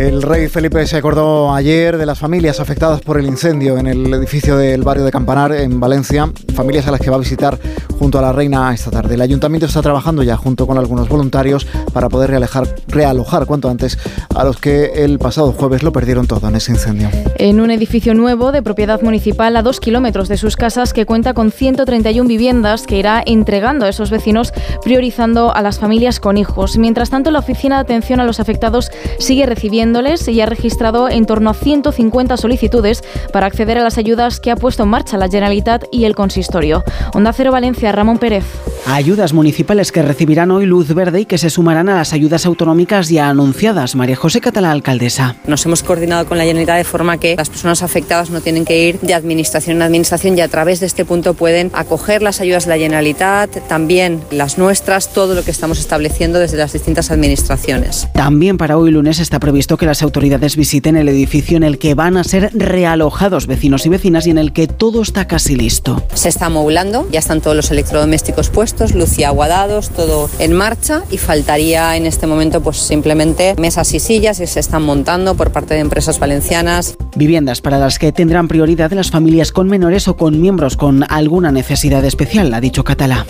El rey Felipe se acordó ayer de las familias afectadas por el incendio en el edificio del barrio de Campanar, en Valencia, familias a las que va a visitar junto a la reina esta tarde. El ayuntamiento está trabajando ya junto con algunos voluntarios para poder realojar, realojar cuanto antes a los que el pasado jueves lo perdieron todo en ese incendio. En un edificio nuevo de propiedad municipal a dos kilómetros de sus casas que cuenta con 131 viviendas que irá entregando a esos vecinos priorizando a las familias con hijos. Mientras tanto, la Oficina de Atención a los Afectados sigue recibiendo y ha registrado en torno a 150 solicitudes para acceder a las ayudas que ha puesto en marcha la Generalitat y el Consistorio. Onda Cero Valencia, Ramón Pérez. Ayudas municipales que recibirán hoy luz verde y que se sumarán a las ayudas autonómicas ya anunciadas. María José Catalá, alcaldesa. Nos hemos coordinado con la Generalitat de forma que las personas afectadas no tienen que ir de administración en administración y a través de este punto pueden acoger las ayudas de la Generalitat, también las nuestras, todo lo que estamos estableciendo desde las distintas administraciones. También para hoy lunes está previsto que las autoridades visiten el edificio en el que van a ser realojados vecinos y vecinas y en el que todo está casi listo. Se está movilando, ya están todos los electrodomésticos puestos, luz y agua dados, todo en marcha y faltaría en este momento pues simplemente mesas y sillas que se están montando por parte de empresas valencianas. Viviendas para las que tendrán prioridad las familias con menores o con miembros con alguna necesidad especial, ha dicho Catalá.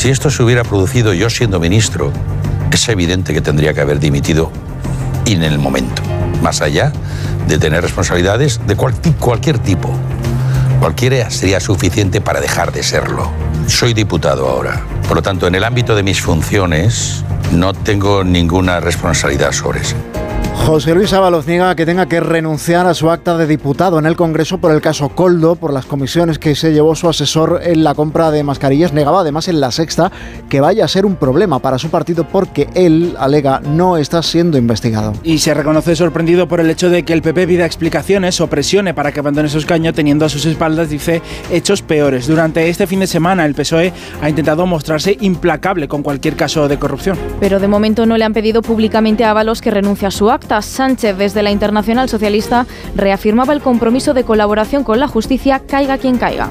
Si esto se hubiera producido yo siendo ministro, es evidente que tendría que haber dimitido en el momento, más allá de tener responsabilidades de cualquier tipo. Cualquiera sería suficiente para dejar de serlo. Soy diputado ahora. Por lo tanto, en el ámbito de mis funciones, no tengo ninguna responsabilidad sobre eso. José Luis Ábalos niega que tenga que renunciar a su acta de diputado en el Congreso por el caso Coldo, por las comisiones que se llevó su asesor en la compra de mascarillas. Negaba además en la sexta que vaya a ser un problema para su partido porque él, alega, no está siendo investigado. Y se reconoce sorprendido por el hecho de que el PP pida explicaciones o presione para que abandone su escaño teniendo a sus espaldas, dice, hechos peores. Durante este fin de semana el PSOE ha intentado mostrarse implacable con cualquier caso de corrupción. Pero de momento no le han pedido públicamente a Ábalos que renuncie a su acta Sánchez desde la Internacional Socialista reafirmaba el compromiso de colaboración con la justicia, caiga quien caiga.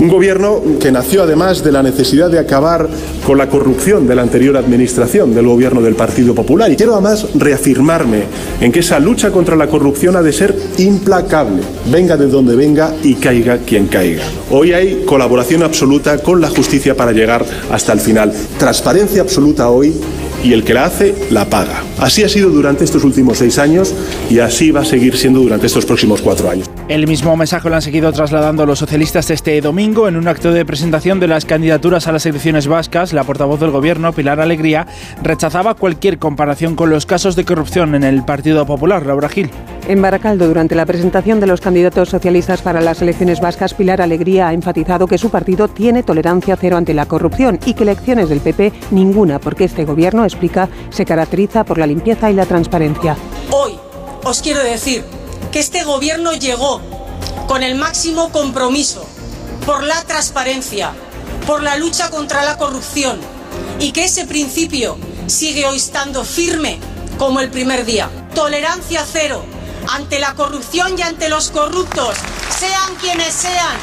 Un gobierno que nació además de la necesidad de acabar con la corrupción de la anterior administración del gobierno del Partido Popular. Y quiero además reafirmarme en que esa lucha contra la corrupción ha de ser implacable, venga de donde venga y caiga quien caiga. Hoy hay colaboración absoluta con la justicia para llegar hasta el final. Transparencia absoluta hoy y el que la hace la paga. Así ha sido durante estos últimos seis años y así va a seguir siendo durante estos próximos cuatro años. El mismo mensaje lo han seguido trasladando los socialistas este domingo en un acto de presentación de las candidaturas a las elecciones vascas. La portavoz del gobierno, Pilar Alegría, rechazaba cualquier comparación con los casos de corrupción en el Partido Popular. Laura Gil. En Baracaldo, durante la presentación de los candidatos socialistas para las elecciones vascas, Pilar Alegría ha enfatizado que su partido tiene tolerancia cero ante la corrupción y que elecciones del PP ninguna, porque este gobierno explica, se caracteriza por la limpieza y la transparencia. Hoy os quiero decir que este gobierno llegó con el máximo compromiso por la transparencia, por la lucha contra la corrupción y que ese principio sigue hoy estando firme como el primer día. Tolerancia cero ante la corrupción y ante los corruptos, sean quienes sean,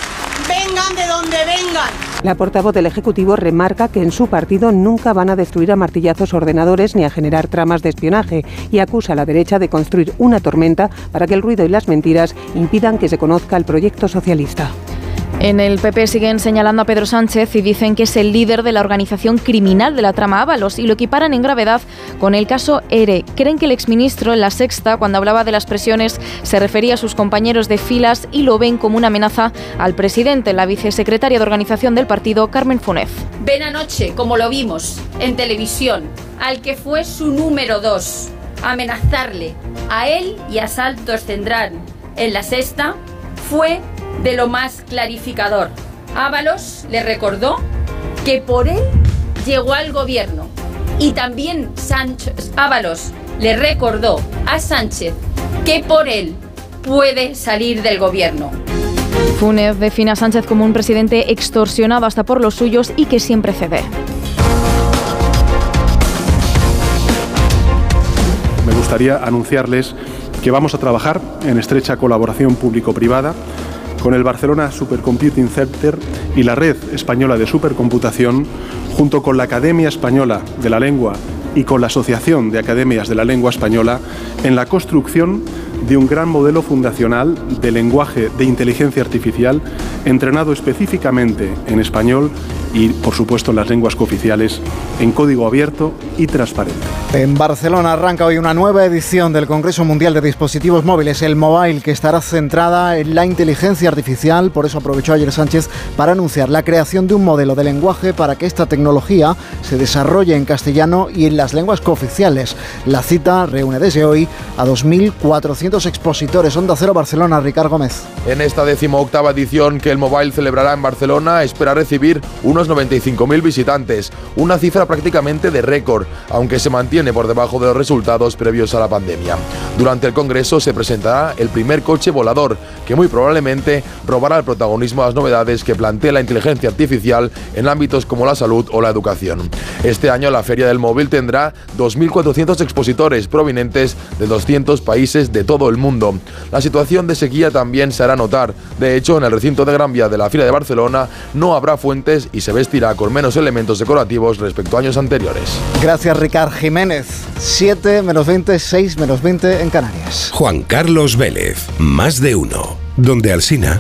vengan de donde vengan. La portavoz del Ejecutivo remarca que en su partido nunca van a destruir a martillazos ordenadores ni a generar tramas de espionaje y acusa a la derecha de construir una tormenta para que el ruido y las mentiras impidan que se conozca el proyecto socialista. En el PP siguen señalando a Pedro Sánchez y dicen que es el líder de la organización criminal de la trama Ábalos y lo equiparan en gravedad con el caso ERE. Creen que el exministro en la sexta, cuando hablaba de las presiones, se refería a sus compañeros de filas y lo ven como una amenaza al presidente, la vicesecretaria de organización del partido, Carmen Funes. Ven anoche, como lo vimos en televisión, al que fue su número dos, amenazarle a él y a Saltos tendrán en la sexta, fue de lo más clarificador. Ábalos le recordó que por él llegó al gobierno y también Sánchez Ábalos le recordó a Sánchez que por él puede salir del gobierno. Funes define a Sánchez como un presidente extorsionado hasta por los suyos y que siempre cede. Me gustaría anunciarles que vamos a trabajar en estrecha colaboración público-privada con el Barcelona Supercomputing Center y la Red Española de Supercomputación, junto con la Academia Española de la Lengua y con la Asociación de Academias de la Lengua Española, en la construcción de un gran modelo fundacional de lenguaje de inteligencia artificial entrenado específicamente en español y, por supuesto, en las lenguas cooficiales en código abierto y transparente. En Barcelona arranca hoy una nueva edición del Congreso Mundial de Dispositivos Móviles, el Mobile, que estará centrada en la inteligencia artificial. Por eso aprovechó ayer Sánchez para anunciar la creación de un modelo de lenguaje para que esta tecnología se desarrolle en castellano y en las lenguas cooficiales. La cita reúne desde hoy a 2.400 expositores. Onda Cero Barcelona, Ricardo Gómez. En esta decimoctava edición que el Mobile celebrará en Barcelona, espera recibir unos 95.000 visitantes, una cifra prácticamente de récord, aunque se mantiene por debajo de los resultados previos a la pandemia. Durante el Congreso se presentará el primer coche volador, que muy probablemente robará el protagonismo a las novedades que plantea la inteligencia artificial en ámbitos como la salud o la educación. Este año la Feria del Móvil tendrá 2.400 expositores provenientes de 200 países de todo el mundo. La situación de sequía también se hará notar. De hecho, en el recinto de Gran Vía de la Fila de Barcelona no habrá fuentes y se vestirá con menos elementos decorativos respecto a años anteriores. Gracias, Ricard Jiménez. 7 menos 20, 6 menos 20 en Canarias. Juan Carlos Vélez, más de uno. Donde Alsina.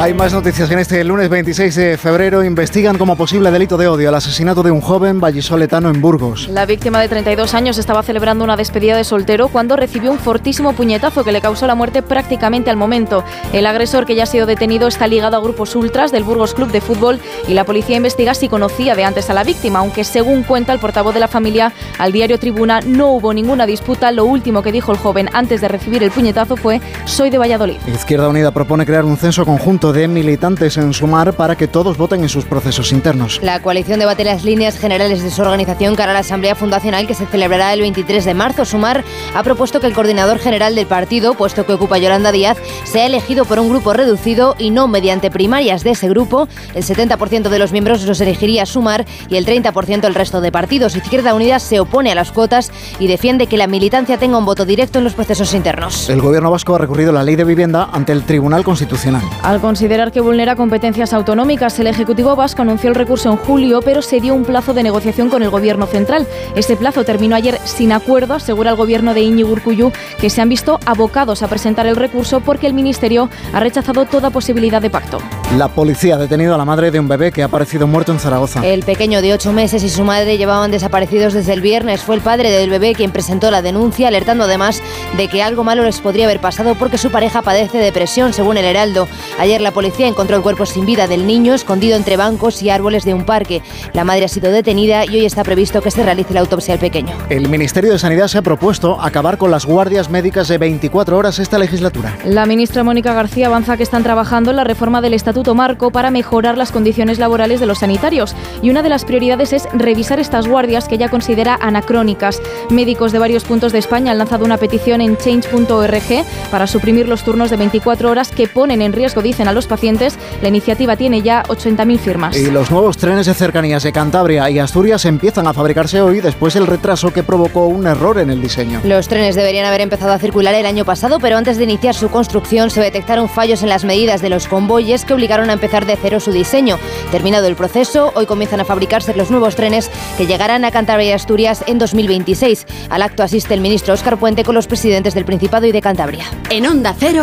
Hay más noticias que en este lunes 26 de febrero investigan como posible delito de odio el asesinato de un joven vallisoletano en Burgos. La víctima de 32 años estaba celebrando una despedida de soltero cuando recibió un fortísimo puñetazo que le causó la muerte prácticamente al momento. El agresor, que ya ha sido detenido, está ligado a grupos ultras del Burgos Club de Fútbol y la policía investiga si conocía de antes a la víctima, aunque según cuenta el portavoz de la familia al diario Tribuna no hubo ninguna disputa. Lo último que dijo el joven antes de recibir el puñetazo fue soy de Valladolid. Izquierda Unida propone crear un censo conjunto de militantes en Sumar para que todos voten en sus procesos internos. La coalición debate las líneas generales de su organización cara a la Asamblea Fundacional que se celebrará el 23 de marzo. Sumar ha propuesto que el coordinador general del partido, puesto que ocupa Yolanda Díaz, sea elegido por un grupo reducido y no mediante primarias de ese grupo. El 70% de los miembros los elegiría Sumar y el 30% el resto de partidos. Izquierda Unida se opone a las cuotas y defiende que la militancia tenga un voto directo en los procesos internos. El gobierno vasco ha recurrido la ley de vivienda ante el Tribunal Constitucional. Al considerar que vulnera competencias autonómicas, el Ejecutivo vasco anunció el recurso en julio, pero se dio un plazo de negociación con el Gobierno central. Este plazo terminó ayer sin acuerdo, asegura el Gobierno de Íñigo Urcullu, que se han visto abocados a presentar el recurso porque el Ministerio ha rechazado toda posibilidad de pacto. La policía ha detenido a la madre de un bebé que ha aparecido muerto en Zaragoza. El pequeño de ocho meses y su madre llevaban desaparecidos desde el viernes. Fue el padre del bebé quien presentó la denuncia, alertando además de que algo malo les podría haber pasado porque su pareja padece depresión, según el Heraldo. Ayer la policía encontró el cuerpo sin vida del niño escondido entre bancos y árboles de un parque. La madre ha sido detenida y hoy está previsto que se realice la autopsia al pequeño. El Ministerio de Sanidad se ha propuesto acabar con las guardias médicas de 24 horas esta legislatura. La ministra Mónica García avanza que están trabajando en la reforma del Estatuto Marco para mejorar las condiciones laborales de los sanitarios y una de las prioridades es revisar estas guardias que ella considera anacrónicas. Médicos de varios puntos de España han lanzado una petición en change.org para suprimir los turnos de 24 horas que ponen en riesgo, dicen a los pacientes, la iniciativa tiene ya 80.000 firmas. Y los nuevos trenes de cercanías de Cantabria y Asturias empiezan a fabricarse hoy después del retraso que provocó un error en el diseño. Los trenes deberían haber empezado a circular el año pasado, pero antes de iniciar su construcción se detectaron fallos en las medidas de los convoyes que obligaron a empezar de cero su diseño. Terminado el proceso, hoy comienzan a fabricarse los nuevos trenes que llegarán a Cantabria y Asturias en 2026. Al acto asiste el ministro Óscar Puente con los presidentes del Principado y de Cantabria. En Onda Cero,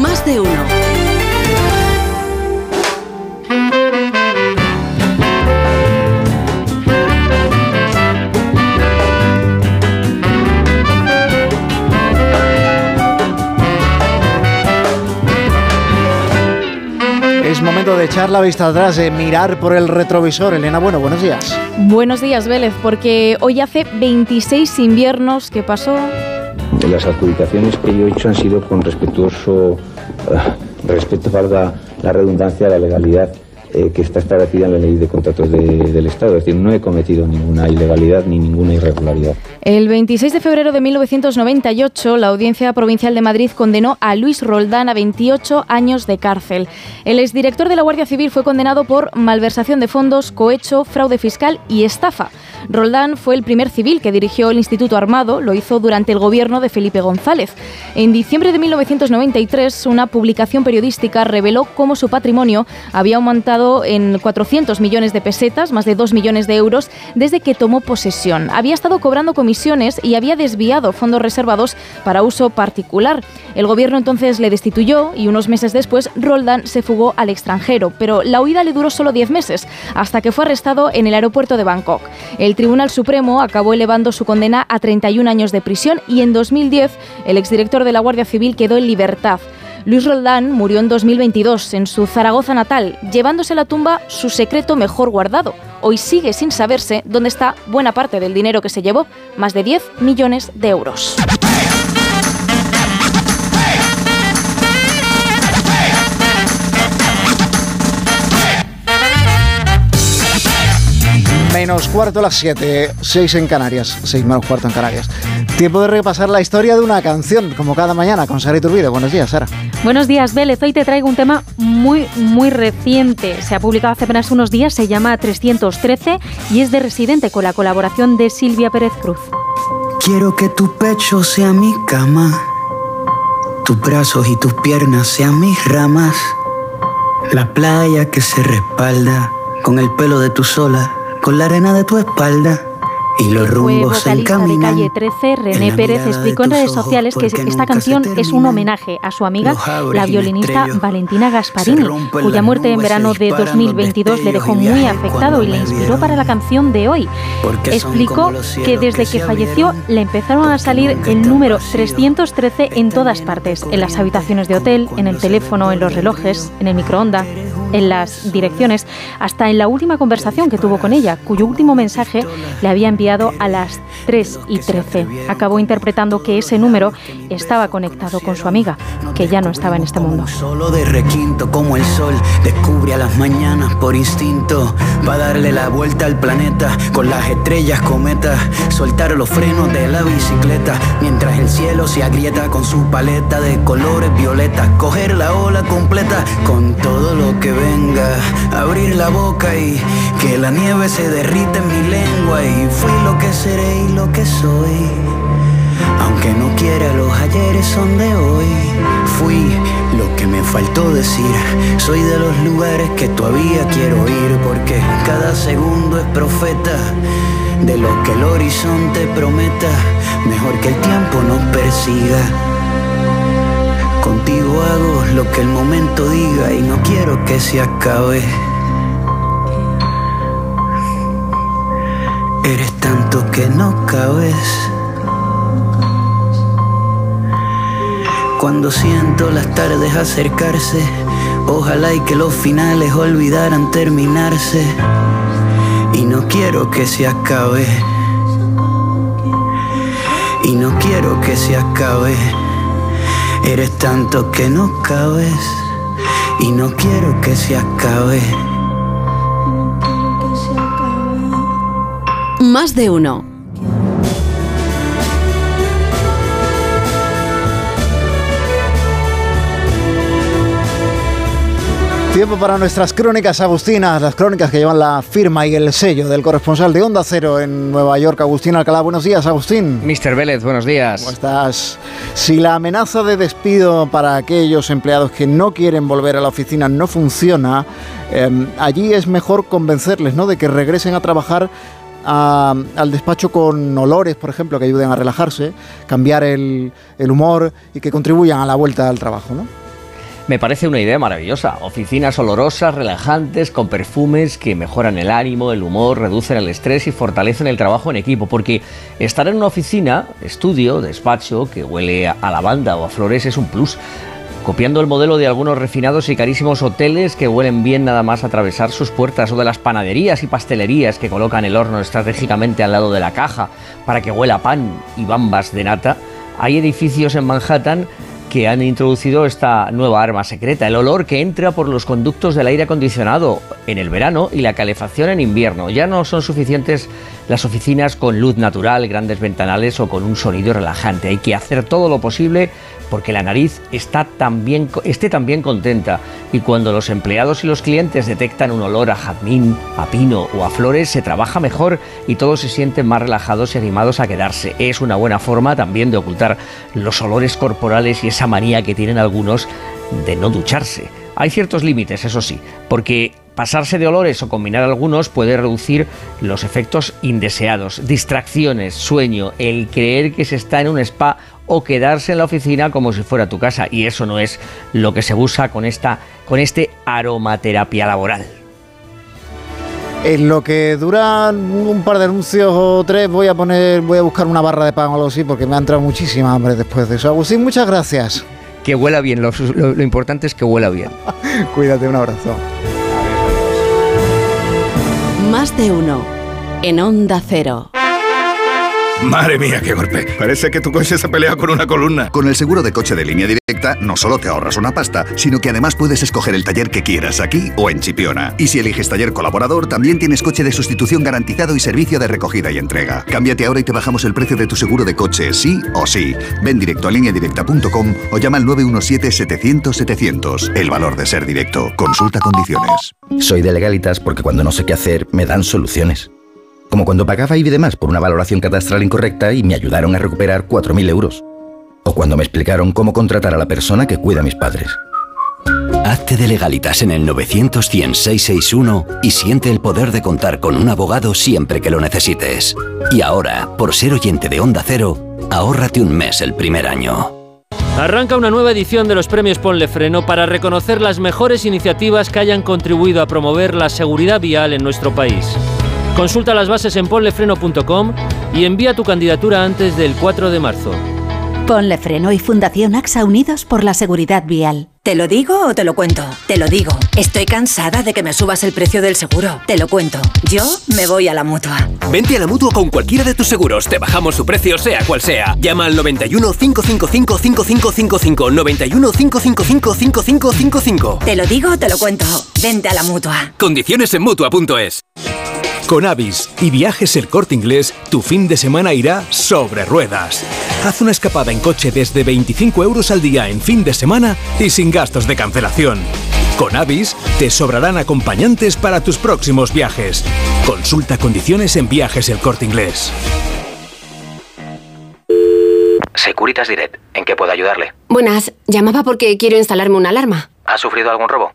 más de uno. Momento de echar la vista atrás, de mirar por el retrovisor. Elena, bueno, buenos días. Buenos días, Vélez, porque hoy hace 26 inviernos que pasó. Las adjudicaciones que yo he hecho han sido con respetuoso eh, respeto, valga la redundancia, a la legalidad eh, que está establecida en la ley de contratos del Estado. Es decir, no he cometido ninguna ilegalidad ni ninguna irregularidad. El 26 de febrero de 1998, la Audiencia Provincial de Madrid condenó a Luis Roldán a 28 años de cárcel. El exdirector de la Guardia Civil fue condenado por malversación de fondos, cohecho, fraude fiscal y estafa. Roldán fue el primer civil que dirigió el Instituto Armado, lo hizo durante el gobierno de Felipe González. En diciembre de 1993, una publicación periodística reveló cómo su patrimonio había aumentado en 400 millones de pesetas, más de 2 millones de euros, desde que tomó posesión. Había estado cobrando comisiones y había desviado fondos reservados para uso particular. El gobierno entonces le destituyó y unos meses después Roldán se fugó al extranjero, pero la huida le duró solo 10 meses, hasta que fue arrestado en el aeropuerto de Bangkok. Tribunal Supremo acabó elevando su condena a 31 años de prisión y en 2010 el exdirector de la Guardia Civil quedó en libertad. Luis Roldán murió en 2022 en su Zaragoza natal, llevándose a la tumba su secreto mejor guardado. Hoy sigue sin saberse dónde está buena parte del dinero que se llevó, más de 10 millones de euros. Menos cuarto a las 7, 6 en Canarias, 6 menos cuarto en Canarias. Tiempo de repasar la historia de una canción, como cada mañana, con Sara Iturbide. Buenos días, Sara. Buenos días, Vélez. Hoy te traigo un tema muy, muy reciente. Se ha publicado hace apenas unos días, se llama 313 y es de Residente con la colaboración de Silvia Pérez Cruz. Quiero que tu pecho sea mi cama, tus brazos y tus piernas sean mis ramas, la playa que se respalda con el pelo de tu sola con la arena de tu espalda y los rumbos Fue vocalista de Calle 13, René Pérez explicó en redes sociales que esta canción es un homenaje a su amiga, la violinista Valentina Gasparini, cuya muerte en verano de 2022 le dejó muy afectado y le inspiró para la canción de hoy. Explicó que desde que falleció le empezaron a salir el número 313 en todas partes, en las habitaciones de hotel, en el teléfono, en los relojes, en el microondas, en las direcciones, hasta en la última conversación que tuvo con ella, cuyo último mensaje le había enviado a las 3 y 13. Acabó interpretando que ese número estaba conectado con su amiga, que ya no estaba en este mundo. Solo de requinto como el sol descubre a las mañanas por instinto para darle la vuelta al planeta con las estrellas cometas, soltar los frenos de la bicicleta mientras el cielo se agrieta con su paleta de colores violetas, coger la ola completa con todo lo que abrir la boca y que la nieve se derrite en mi lengua y fui lo que seré y lo que soy. Aunque no quiera, los ayeres son de hoy. Fui lo que me faltó decir. Soy de los lugares que todavía quiero ir. Porque cada segundo es profeta de lo que el horizonte prometa. Mejor que el tiempo nos persiga. Contigo hago lo que el momento diga y no quiero que se acabe. Eres tanto que no cabes. Cuando siento las tardes acercarse, ojalá y que los finales olvidaran terminarse. Y no quiero que se acabe. Y no quiero que se acabe. Eres tanto que no cabes. Y no quiero que se acabe. Más de uno. Tiempo para nuestras crónicas agustinas, las crónicas que llevan la firma y el sello del corresponsal de Onda Cero en Nueva York, Agustín Alcalá. Buenos días, Agustín. Mister Vélez, buenos días. ¿Cómo estás? Si la amenaza de despido para aquellos empleados que no quieren volver a la oficina no funciona, eh, allí es mejor convencerles ¿no? de que regresen a trabajar al despacho con olores, por ejemplo, que ayuden a relajarse, cambiar el, el humor y que contribuyan a la vuelta al trabajo, ¿no? Me parece una idea maravillosa. Oficinas olorosas, relajantes, con perfumes que mejoran el ánimo, el humor, reducen el estrés y fortalecen el trabajo en equipo. Porque estar en una oficina, estudio, despacho, que huele a lavanda o a flores es un plus. Copiando el modelo de algunos refinados y carísimos hoteles que huelen bien nada más atravesar sus puertas o de las panaderías y pastelerías que colocan el horno estratégicamente al lado de la caja para que huela pan y bambas de nata, hay edificios en Manhattan que han introducido esta nueva arma secreta, el olor que entra por los conductos del aire acondicionado en el verano y la calefacción en invierno. Ya no son suficientes las oficinas con luz natural, grandes ventanales o con un sonido relajante. Hay que hacer todo lo posible porque la nariz está también, esté también contenta y cuando los empleados y los clientes detectan un olor a jazmín, a pino o a flores, se trabaja mejor y todos se sienten más relajados y animados a quedarse. Es una buena forma también de ocultar los olores corporales y esa manía que tienen algunos de no ducharse. Hay ciertos límites, eso sí, porque pasarse de olores o combinar algunos puede reducir los efectos indeseados, distracciones, sueño, el creer que se está en un spa o quedarse en la oficina como si fuera tu casa. Y eso no es lo que se busca con, esta, con este aromaterapia laboral. En lo que duran un par de anuncios o tres, voy a poner, voy a buscar una barra de pan o algo así, porque me ha entrado muchísima hambre después de eso. Agustín, muchas gracias. Que huela bien, lo, lo importante es que huela bien. Cuídate, un abrazo. Más de uno en Onda Cero. Madre mía, qué golpe. Parece que tu coche se ha peleado con una columna. Con el seguro de coche de línea directa, no solo te ahorras una pasta, sino que además puedes escoger el taller que quieras aquí o en Chipiona. Y si eliges taller colaborador, también tienes coche de sustitución garantizado y servicio de recogida y entrega. Cámbiate ahora y te bajamos el precio de tu seguro de coche, sí o sí. Ven directo a lineadirecta.com o llama al 917-700-700. El valor de ser directo. Consulta condiciones. Soy de legalitas porque cuando no sé qué hacer, me dan soluciones. Como cuando pagaba y demás por una valoración catastral incorrecta y me ayudaron a recuperar 4.000 euros. O cuando me explicaron cómo contratar a la persona que cuida a mis padres. Hazte de legalitas en el 900 y siente el poder de contar con un abogado siempre que lo necesites. Y ahora, por ser oyente de Onda Cero, ahórrate un mes el primer año. Arranca una nueva edición de los premios Ponle Freno para reconocer las mejores iniciativas que hayan contribuido a promover la seguridad vial en nuestro país. Consulta las bases en ponlefreno.com y envía tu candidatura antes del 4 de marzo. Ponle Freno y Fundación AXA Unidos por la Seguridad Vial. ¿Te lo digo o te lo cuento? Te lo digo. Estoy cansada de que me subas el precio del seguro. Te lo cuento. Yo me voy a la mutua. Vente a la mutua con cualquiera de tus seguros. Te bajamos su precio, sea cual sea. Llama al 91 555 5555. 91 555 5555. Te lo digo o te lo cuento. Vente a la mutua. Condiciones en mutua.es. Con Avis y Viajes El Corte Inglés, tu fin de semana irá sobre ruedas. Haz una escapada en coche desde 25 euros al día en fin de semana y sin gastos de cancelación. Con Avis te sobrarán acompañantes para tus próximos viajes. Consulta condiciones en Viajes El Corte Inglés. Securitas Direct, ¿en qué puedo ayudarle? Buenas, llamaba porque quiero instalarme una alarma. ¿Ha sufrido algún robo?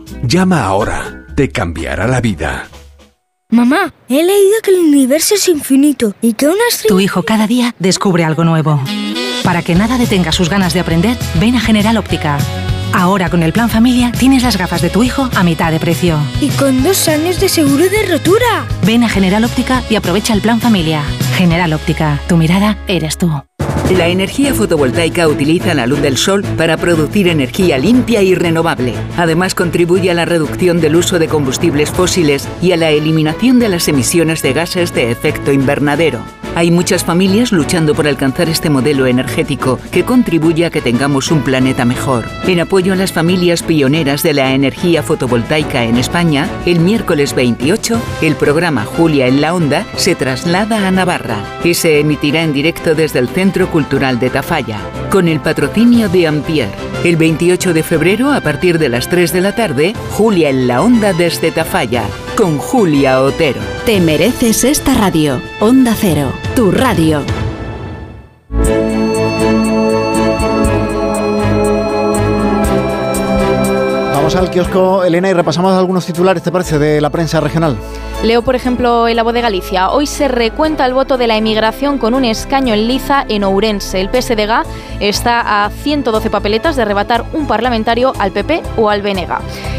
Llama ahora. Te cambiará la vida. Mamá, he leído que el universo es infinito y que una estrella... Tu hijo cada día descubre algo nuevo. Para que nada detenga sus ganas de aprender, ven a General Óptica. Ahora con el plan familia tienes las gafas de tu hijo a mitad de precio. Y con dos años de seguro de rotura. Ven a General Óptica y aprovecha el plan familia. General Óptica, tu mirada eres tú. La energía fotovoltaica utiliza la luz del sol para producir energía limpia y renovable. Además contribuye a la reducción del uso de combustibles fósiles y a la eliminación de las emisiones de gases de efecto invernadero. Hay muchas familias luchando por alcanzar este modelo energético que contribuye a que tengamos un planeta mejor. En apoyo a las familias pioneras de la energía fotovoltaica en España, el miércoles 28, el programa Julia en la Onda se traslada a Navarra y se emitirá en directo desde el Centro Cultural de Tafalla, con el patrocinio de Ampier. El 28 de febrero, a partir de las 3 de la tarde, Julia en la Onda desde Tafalla, con Julia Otero. Te mereces esta radio. Onda Cero, tu radio. Vamos al kiosco, Elena, y repasamos algunos titulares, ¿te parece, de la prensa regional? Leo, por ejemplo, en la voz de Galicia. Hoy se recuenta el voto de la emigración con un escaño en liza en Ourense. El PSDG está a 112 papeletas de arrebatar un parlamentario al PP o al BNG.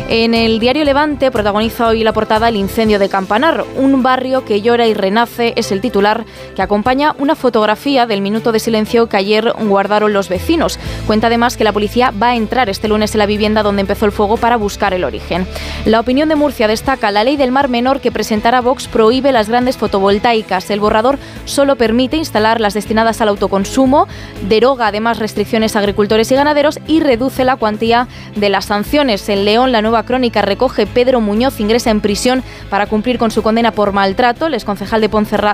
En el diario Levante protagoniza hoy la portada El incendio de Campanar. Un barrio que llora y renace es el titular que acompaña una fotografía del minuto de silencio que ayer guardaron los vecinos. Cuenta además que la policía va a entrar este lunes en la vivienda donde empezó el fuego para buscar el origen. La opinión de Murcia destaca la ley del mar menor que presenta presentar Vox prohíbe las grandes fotovoltaicas. El borrador solo permite instalar las destinadas al autoconsumo, deroga además restricciones a agricultores y ganaderos y reduce la cuantía de las sanciones. En León, la nueva crónica recoge Pedro Muñoz ingresa en prisión para cumplir con su condena por maltrato. El exconcejal de,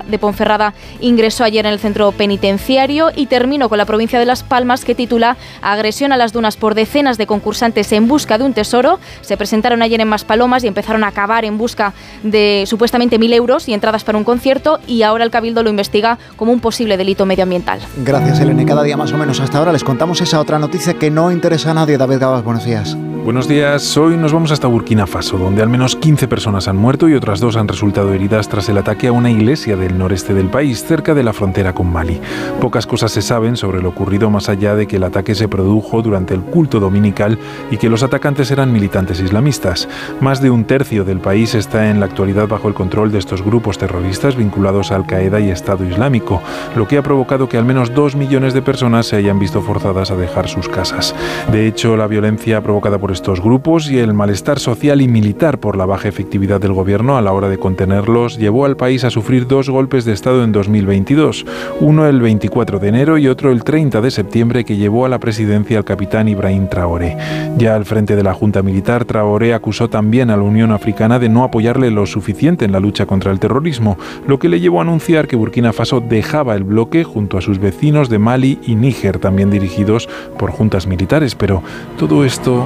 de Ponferrada ingresó ayer en el centro penitenciario y termino con la provincia de Las Palmas que titula Agresión a las dunas por decenas de concursantes en busca de un tesoro. Se presentaron ayer en Maspalomas y empezaron a acabar en busca de supuestamente mil euros y entradas para un concierto y ahora el Cabildo lo investiga como un posible delito medioambiental. Gracias, Elena. Cada día más o menos hasta ahora les contamos esa otra noticia que no interesa a nadie. David Gabas, buenos días. Buenos días. Hoy nos vamos hasta Burkina Faso, donde al menos 15 personas han muerto y otras dos han resultado heridas tras el ataque a una iglesia del noreste del país, cerca de la frontera con Mali. Pocas cosas se saben sobre lo ocurrido más allá de que el ataque se produjo durante el culto dominical y que los atacantes eran militantes islamistas. Más de un tercio del país está en la actualidad bajo el control de estos grupos terroristas vinculados a Al-Qaeda y Estado Islámico, lo que ha provocado que al menos dos millones de personas se hayan visto forzadas a dejar sus casas. De hecho, la violencia provocada por estos grupos y el malestar social y militar por la baja efectividad del gobierno a la hora de contenerlos llevó al país a sufrir dos golpes de Estado en 2022, uno el 24 de enero y otro el 30 de septiembre que llevó a la presidencia al capitán Ibrahim Traoré. Ya al frente de la Junta Militar, Traoré acusó también a la Unión Africana de no apoyarle lo suficiente en la lucha contra el terrorismo, lo que le llevó a anunciar que Burkina Faso dejaba el bloque junto a sus vecinos de Mali y Níger, también dirigidos por juntas militares. Pero todo esto,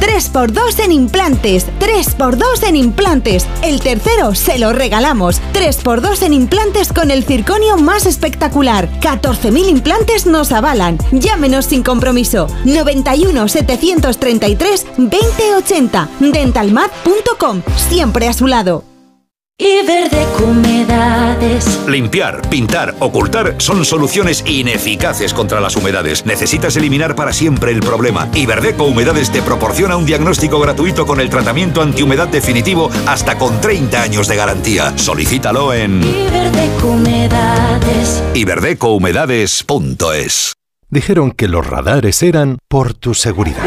3x2 en implantes. 3x2 en implantes. El tercero se lo regalamos. 3x2 en implantes con el circonio más espectacular. 14.000 implantes nos avalan. Llámenos sin compromiso. 91 733 2080. Dentalmat.com. Siempre a su lado. Iberdeco Humedades. Limpiar, pintar, ocultar son soluciones ineficaces contra las humedades. Necesitas eliminar para siempre el problema. Iberdeco Humedades te proporciona un diagnóstico gratuito con el tratamiento antihumedad definitivo hasta con 30 años de garantía. Solicítalo en Iberdeco Humedades. iberdecohumedades.es. Dijeron que los radares eran por tu seguridad.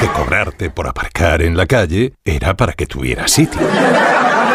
Que cobrarte por aparcar en la calle era para que tuvieras sitio.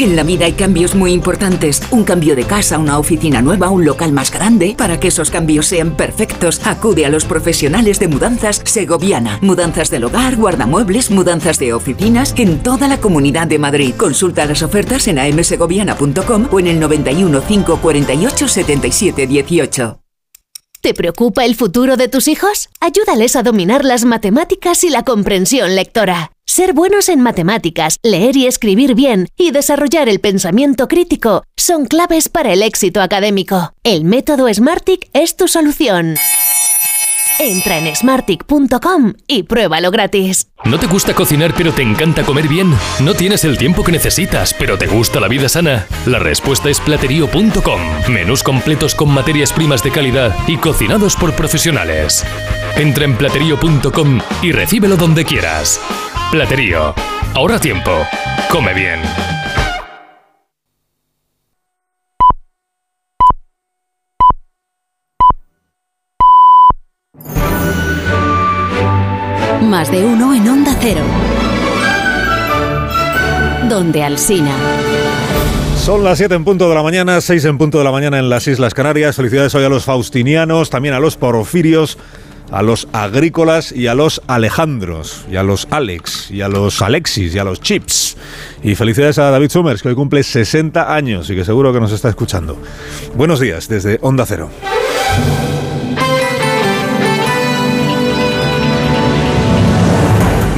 En la vida hay cambios muy importantes. Un cambio de casa, una oficina nueva, un local más grande. Para que esos cambios sean perfectos, acude a los profesionales de mudanzas Segoviana. Mudanzas del hogar, guardamuebles, mudanzas de oficinas en toda la comunidad de Madrid. Consulta las ofertas en amsegoviana.com o en el 91 548 77 18. ¿Te preocupa el futuro de tus hijos? Ayúdales a dominar las matemáticas y la comprensión lectora. Ser buenos en matemáticas, leer y escribir bien y desarrollar el pensamiento crítico son claves para el éxito académico. El método Smartick es tu solución. Entra en smartick.com y pruébalo gratis. ¿No te gusta cocinar pero te encanta comer bien? ¿No tienes el tiempo que necesitas pero te gusta la vida sana? La respuesta es platerío.com. Menús completos con materias primas de calidad y cocinados por profesionales. Entra en platerío.com y recíbelo donde quieras. Platerío. Ahorra tiempo. Come bien. Más de uno en Onda Cero. Donde Alsina. Son las 7 en punto de la mañana, 6 en punto de la mañana en las Islas Canarias. Felicidades hoy a los faustinianos, también a los porfirios, a los agrícolas y a los Alejandros, y a los Alex, y a los Alexis, y a los Chips. Y felicidades a David Summers, que hoy cumple 60 años y que seguro que nos está escuchando. Buenos días desde Onda Cero.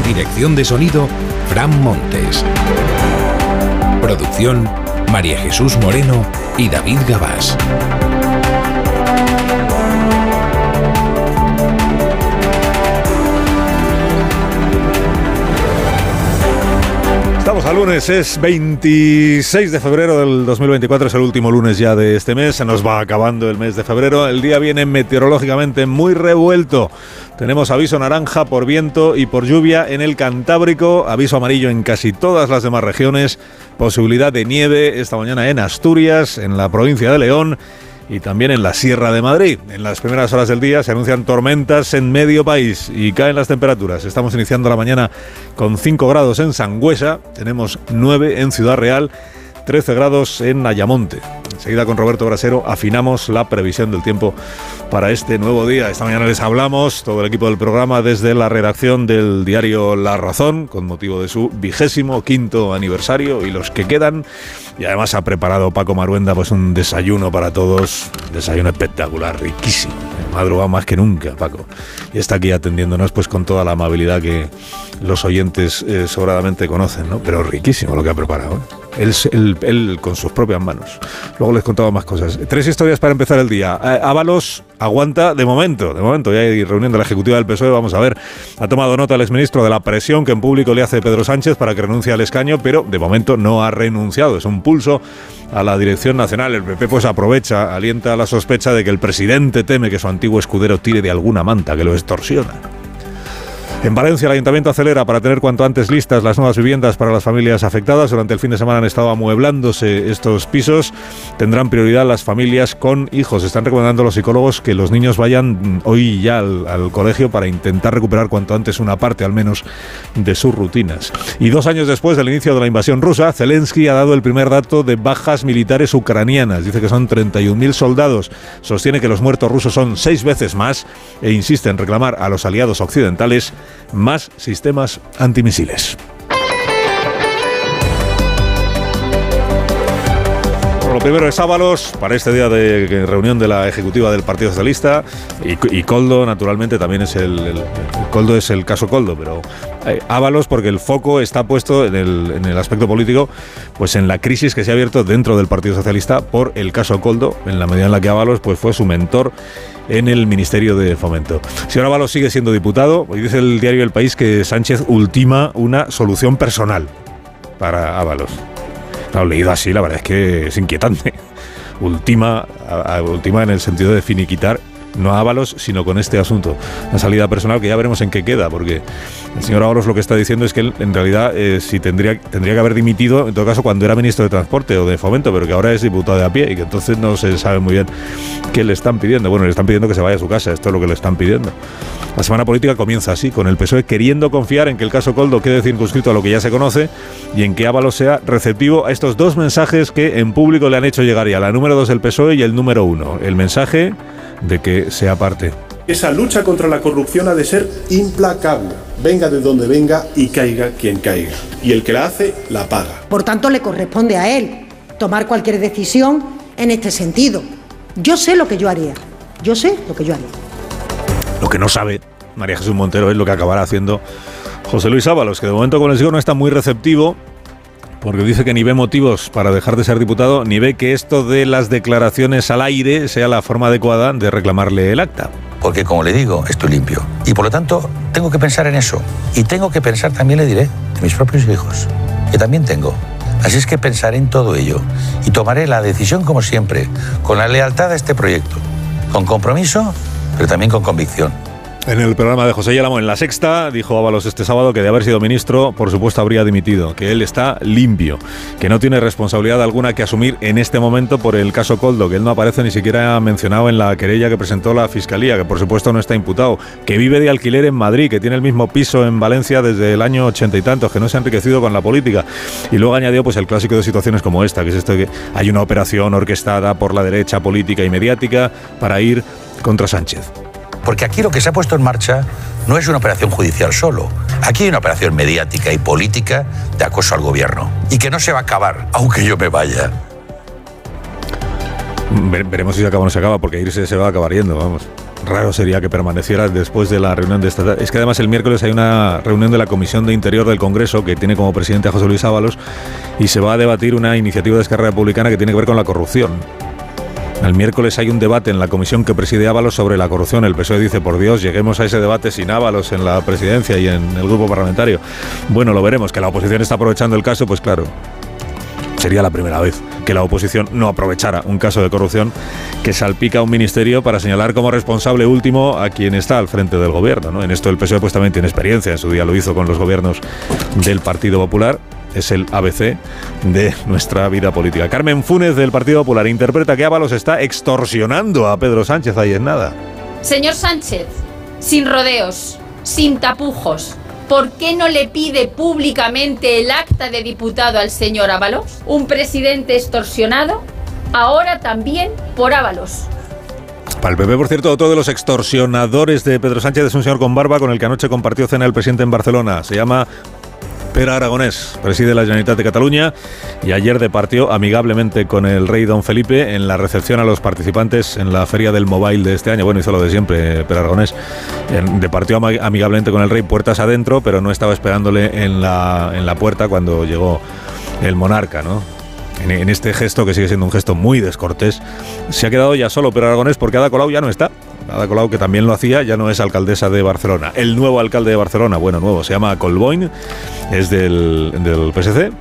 Dirección de sonido, Fran Montes. Producción, María Jesús Moreno y David Gabás. Lunes, es 26 de febrero del 2024, es el último lunes ya de este mes, se nos va acabando el mes de febrero, el día viene meteorológicamente muy revuelto. Tenemos aviso naranja por viento y por lluvia en el Cantábrico, aviso amarillo en casi todas las demás regiones, posibilidad de nieve esta mañana en Asturias, en la provincia de León y también en la Sierra de Madrid. En las primeras horas del día se anuncian tormentas en medio país y caen las temperaturas. Estamos iniciando la mañana con 5 grados en Sangüesa, tenemos 9 en Ciudad Real, 13 grados en Ayamonte. Enseguida con Roberto Brasero afinamos la previsión del tiempo para este nuevo día. Esta mañana les hablamos, todo el equipo del programa, desde la redacción del diario La Razón, con motivo de su vigésimo quinto aniversario y los que quedan. Y además ha preparado Paco Maruenda pues un desayuno para todos, un desayuno espectacular, riquísimo. Madruga más que nunca, Paco. Y está aquí atendiéndonos pues con toda la amabilidad que los oyentes eh, sobradamente conocen, ¿no? Pero riquísimo lo que ha preparado. ¿eh? Él, él- él con sus propias manos. Luego les contaba más cosas. Tres historias para empezar el día. Eh, Ábalos aguanta de momento, de momento. Ya hay reunión de la Ejecutiva del PSOE, vamos a ver. Ha tomado nota el exministro de la presión que en público le hace Pedro Sánchez para que renuncie al escaño, pero de momento no ha renunciado. Es un pulso a la dirección nacional. El PP pues aprovecha, alienta la sospecha de que el presidente teme que su antiguo escudero tire de alguna manta que lo extorsiona. En Valencia, el ayuntamiento acelera para tener cuanto antes listas las nuevas viviendas para las familias afectadas. Durante el fin de semana han estado amueblándose estos pisos. Tendrán prioridad las familias con hijos. Están recomendando los psicólogos que los niños vayan mm, hoy ya al, al colegio para intentar recuperar cuanto antes una parte, al menos, de sus rutinas. Y dos años después del inicio de la invasión rusa, Zelensky ha dado el primer dato de bajas militares ucranianas. Dice que son 31.000 soldados. Sostiene que los muertos rusos son seis veces más e insiste en reclamar a los aliados occidentales más sistemas antimisiles. Lo primero es Ábalos, para este día de reunión de la ejecutiva del Partido Socialista, y, Coldo, naturalmente, también es el, Coldo es el caso Coldo, pero eh, porque el foco está puesto en el, en el aspecto político, pues en la crisis que se ha abierto dentro del Partido Socialista por el caso Coldo, en la medida en la que Ábalos pues, fue su mentor en el Ministerio de Fomento. Señor Ábalos sigue siendo diputado, hoy dice el diario El País que Sánchez ultima una solución personal para Ábalos. Claro, leído así, la verdad es que es inquietante. Ultima, a- a- ultima en el sentido de finiquitar no a Ábalos, sino con este asunto. Una salida personal que ya veremos en qué queda, porque el señor Ábalos lo que está diciendo es que él, en realidad, eh, si tendría, tendría que haber dimitido, en todo caso, cuando era ministro de Transporte o de Fomento, pero que ahora es diputado de a pie y que entonces no se sabe muy bien qué le están pidiendo. Bueno, le están pidiendo que se vaya a su casa, esto es lo que le están pidiendo. La semana política comienza así, con el PSOE queriendo confiar en que el caso Coldo quede circunscrito a lo que ya se conoce y en que Ábalos sea receptivo a estos dos mensajes que en público le han hecho llegar ya, la número dos del PSOE y el número uno. El mensaje de que sea parte. Esa lucha contra la corrupción ha de ser implacable, venga de donde venga y caiga quien caiga. Y el que la hace, la paga. Por tanto, le corresponde a él tomar cualquier decisión en este sentido. Yo sé lo que yo haría. Yo sé lo que yo haría. Lo que no sabe María Jesús Montero es lo que acabará haciendo José Luis Ábalos, que de momento, como les digo, no está muy receptivo, porque dice que ni ve motivos para dejar de ser diputado, ni ve que esto de las declaraciones al aire sea la forma adecuada de reclamarle el acta. Porque como le digo, estoy limpio. Y por lo tanto, tengo que pensar en eso. Y tengo que pensar, también le diré, en mis propios hijos, que también tengo. Así es que pensaré en todo ello y tomaré la decisión como siempre, con la lealtad a este proyecto, con compromiso, pero también con convicción. En el programa de José Yálamo en La Sexta, dijo Ábalos este sábado que de haber sido ministro, por supuesto habría dimitido, que él está limpio, que no tiene responsabilidad alguna que asumir en este momento por el caso Coldo, que él no aparece ni siquiera mencionado en la querella que presentó la Fiscalía, que por supuesto no está imputado, que vive de alquiler en Madrid, que tiene el mismo piso en Valencia desde el año ochenta y tantos, que no se ha enriquecido con la política. Y luego añadió pues el clásico de situaciones como esta, que es esto que hay una operación orquestada por la derecha política y mediática para ir contra Sánchez. Porque aquí lo que se ha puesto en marcha no es una operación judicial solo. Aquí hay una operación mediática y política de acoso al gobierno. Y que no se va a acabar, aunque yo me vaya. Vere- Veremos si se acaba o no se acaba, porque irse se va a acabar yendo, vamos. Raro sería que permaneciera después de la reunión de esta tarde. Es que además el miércoles hay una reunión de la Comisión de Interior del Congreso que tiene como presidente a José Luis Ábalos y se va a debatir una iniciativa de Esquerra Republicana que tiene que ver con la corrupción. El miércoles hay un debate en la comisión que preside Ábalos sobre la corrupción. El PSOE dice, por Dios, lleguemos a ese debate sin Ábalos en la presidencia y en el grupo parlamentario. Bueno, lo veremos. Que la oposición está aprovechando el caso, pues claro, sería la primera vez que la oposición no aprovechara un caso de corrupción que salpica a un ministerio para señalar como responsable último a quien está al frente del gobierno. ¿no? En esto el PSOE pues también tiene experiencia, en su día lo hizo con los gobiernos del Partido Popular. Es el ABC de nuestra vida política. Carmen Funes del Partido Popular interpreta que Ábalos está extorsionando a Pedro Sánchez ahí en nada. Señor Sánchez, sin rodeos, sin tapujos, ¿por qué no le pide públicamente el acta de diputado al señor Ábalos? Un presidente extorsionado, ahora también por Ábalos. Para el PP, por cierto, otro de los extorsionadores de Pedro Sánchez es un señor con barba con el que anoche compartió cena el presidente en Barcelona. Se llama Pere Aragonés, preside la Generalitat de Cataluña y ayer departió amigablemente con el rey don Felipe en la recepción a los participantes en la feria del mobile de este año. Bueno, hizo lo de siempre, Pere Aragonés. Departió amigablemente con el rey puertas adentro, pero no estaba esperándole en la, en la puerta cuando llegó el monarca, ¿no? En, este gesto, que sigue siendo un gesto muy descortés, se ha quedado ya solo Pere Aragonés porque Ada Colau ya no está. Ada Colau, que también lo hacía, ya no es alcaldesa de Barcelona. El nuevo alcalde de Barcelona, bueno, nuevo, se llama Colboin, es del, del PSC,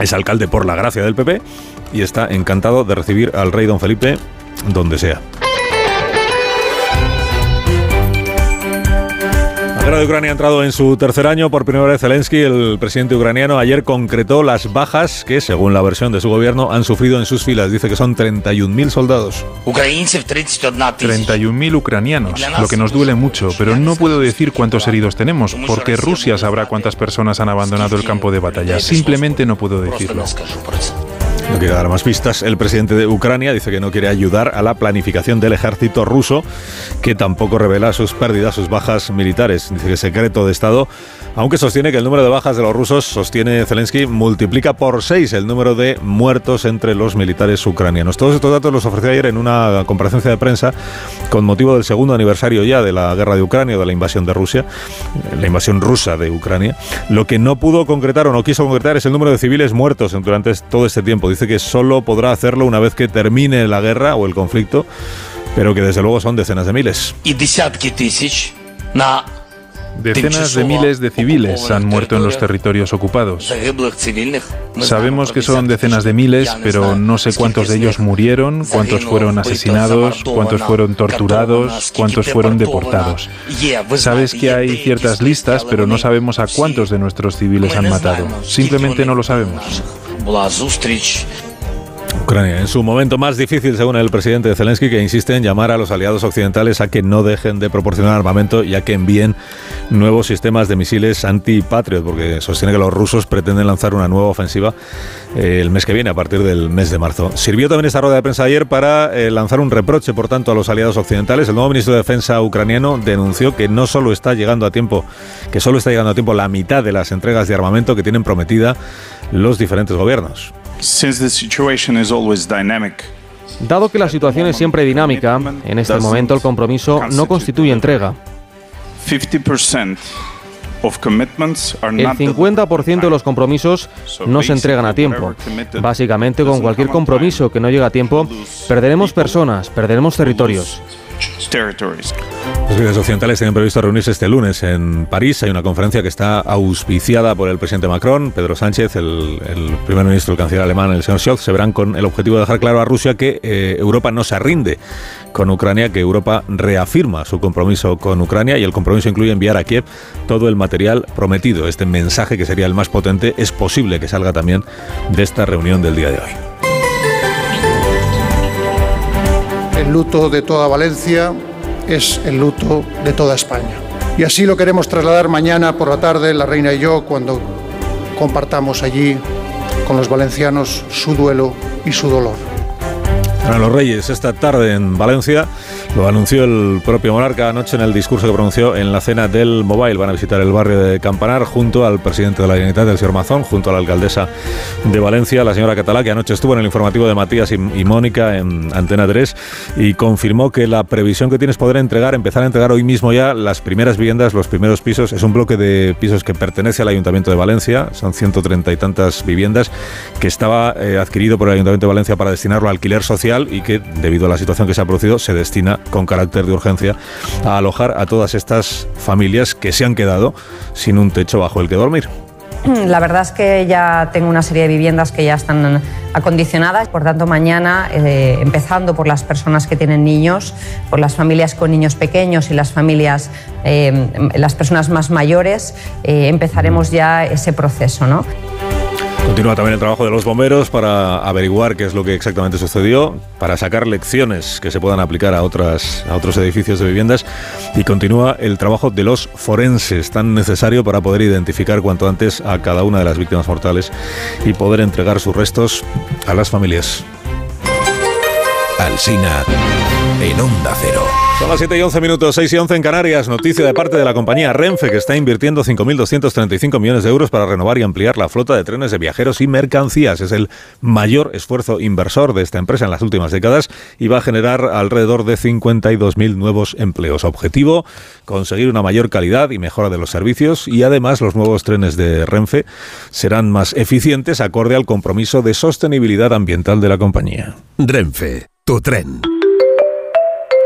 es alcalde por la gracia del PP y está encantado de recibir al rey don Felipe donde sea. La guerra de Ucrania ha entrado en su tercer año. Por primera vez Zelensky, el presidente ucraniano, ayer concretó las bajas que, según la versión de su gobierno, han sufrido en sus filas. Dice que son 31.000 soldados. 31.000 ucranianos, lo que nos duele mucho, pero no puedo decir cuántos heridos tenemos, porque Rusia sabrá cuántas personas han abandonado el campo de batalla. Simplemente no puedo decirlo. No dar más pistas. El presidente de Ucrania dice que no quiere ayudar a la planificación del ejército ruso, que tampoco revela sus pérdidas, sus bajas militares. Dice que es secreto de Estado, aunque sostiene que el número de bajas de los rusos, sostiene Zelensky, multiplica por seis el número de muertos entre los militares ucranianos. Todos estos datos los ofreció ayer en una comparecencia de prensa con motivo del segundo aniversario ya de la guerra de Ucrania, de la invasión de Rusia, la invasión rusa de Ucrania. Lo que no pudo concretar o no quiso concretar es el número de civiles muertos durante todo este tiempo. Dice que solo podrá hacerlo una vez que termine la guerra o el conflicto, pero que desde luego son decenas de miles. Decenas de miles de civiles han muerto en los territorios ocupados. Sabemos que son decenas de miles, pero no sé cuántos de ellos murieron, cuántos fueron asesinados, cuántos fueron torturados, cuántos fueron deportados. Sabes que hay ciertas listas, pero no sabemos a cuántos de nuestros civiles han matado. Simplemente no lo sabemos. Ucrania, en su momento más difícil, según el presidente Zelensky, que insiste en llamar a los aliados occidentales a que no dejen de proporcionar armamento y a que envíen nuevos sistemas de misiles anti-Patriot, porque sostiene que los rusos pretenden lanzar una nueva ofensiva eh, el mes que viene, a partir del mes de marzo. Sirvió también esta rueda de prensa ayer para eh, lanzar un reproche, por tanto, a los aliados occidentales. El nuevo ministro de Defensa ucraniano denunció que no solo está llegando a tiempo, que solo está llegando a tiempo la mitad de las entregas de armamento que tienen prometida los diferentes gobiernos. Dado que la situación es siempre dinámica, en este momento el compromiso no constituye entrega. El 50% de los compromisos no se entregan a tiempo. Básicamente, con cualquier compromiso que no llega a tiempo, perderemos personas, perderemos territorios. Los líderes occidentales tienen previsto reunirse este lunes en París. Hay una conferencia que está auspiciada por el presidente Macron, Pedro Sánchez, el, primer ministro, el canciller alemán, el señor Scholz. Se verán con el objetivo de dejar claro a Rusia que eh, Europa no se rinde con Ucrania, que Europa reafirma su compromiso con Ucrania y el compromiso incluye enviar a Kiev todo el material prometido. Este mensaje, que sería el más potente, es posible que salga también de esta reunión del día de hoy. El luto de toda Valencia es el luto de toda España. Y así lo queremos trasladar mañana por la tarde, la reina y yo, cuando compartamos allí con los valencianos su duelo y su dolor. A los Reyes esta tarde en Valencia. Lo anunció el propio monarca anoche en el discurso que pronunció en la cena del Mobile. Van a visitar el barrio de Campanar junto al presidente de la Generalitat, el señor Mazón, junto a la alcaldesa de Valencia, la señora Catalá, que anoche estuvo en el informativo de Matías y, Mónica en Antena 3 y confirmó que la previsión que tienes poder entregar, empezar a entregar hoy mismo ya las primeras viviendas, los primeros pisos. Es un bloque de pisos que pertenece al Ayuntamiento de Valencia, son 130 y tantas viviendas, que estaba eh, adquirido por el Ayuntamiento de Valencia para destinarlo a alquiler social y que, debido a la situación que se ha producido, se destina con carácter de urgencia a alojar a todas estas familias que se han quedado sin un techo bajo el que dormir. La verdad es que ya tengo una serie de viviendas que ya están acondicionadas, por tanto mañana, eh, empezando por las personas que tienen niños, por las familias con niños pequeños y las familias, eh, las personas más mayores, eh, empezaremos ya ese proceso. ¿no? Continúa también el trabajo de los bomberos para averiguar qué es lo que exactamente sucedió, para sacar lecciones que se puedan aplicar a, a otros edificios de viviendas y continúa el trabajo de los forenses, tan necesario para poder identificar cuanto antes a cada una de las víctimas mortales y poder entregar sus restos a las familias. Alsina en Onda Cero. Son las 7 y 11 minutos, 6 y 11 en Canarias. Noticia de parte de la compañía Renfe, que está invirtiendo 5.235 millones de euros para renovar y ampliar la flota de trenes de viajeros y mercancías. Es el mayor esfuerzo inversor de esta empresa en las últimas décadas y va a generar alrededor de 52.000 nuevos empleos. Objetivo, conseguir una mayor calidad y mejora de los servicios y además los nuevos trenes de Renfe serán más eficientes acorde al compromiso de sostenibilidad ambiental de la compañía. Renfe, tu tren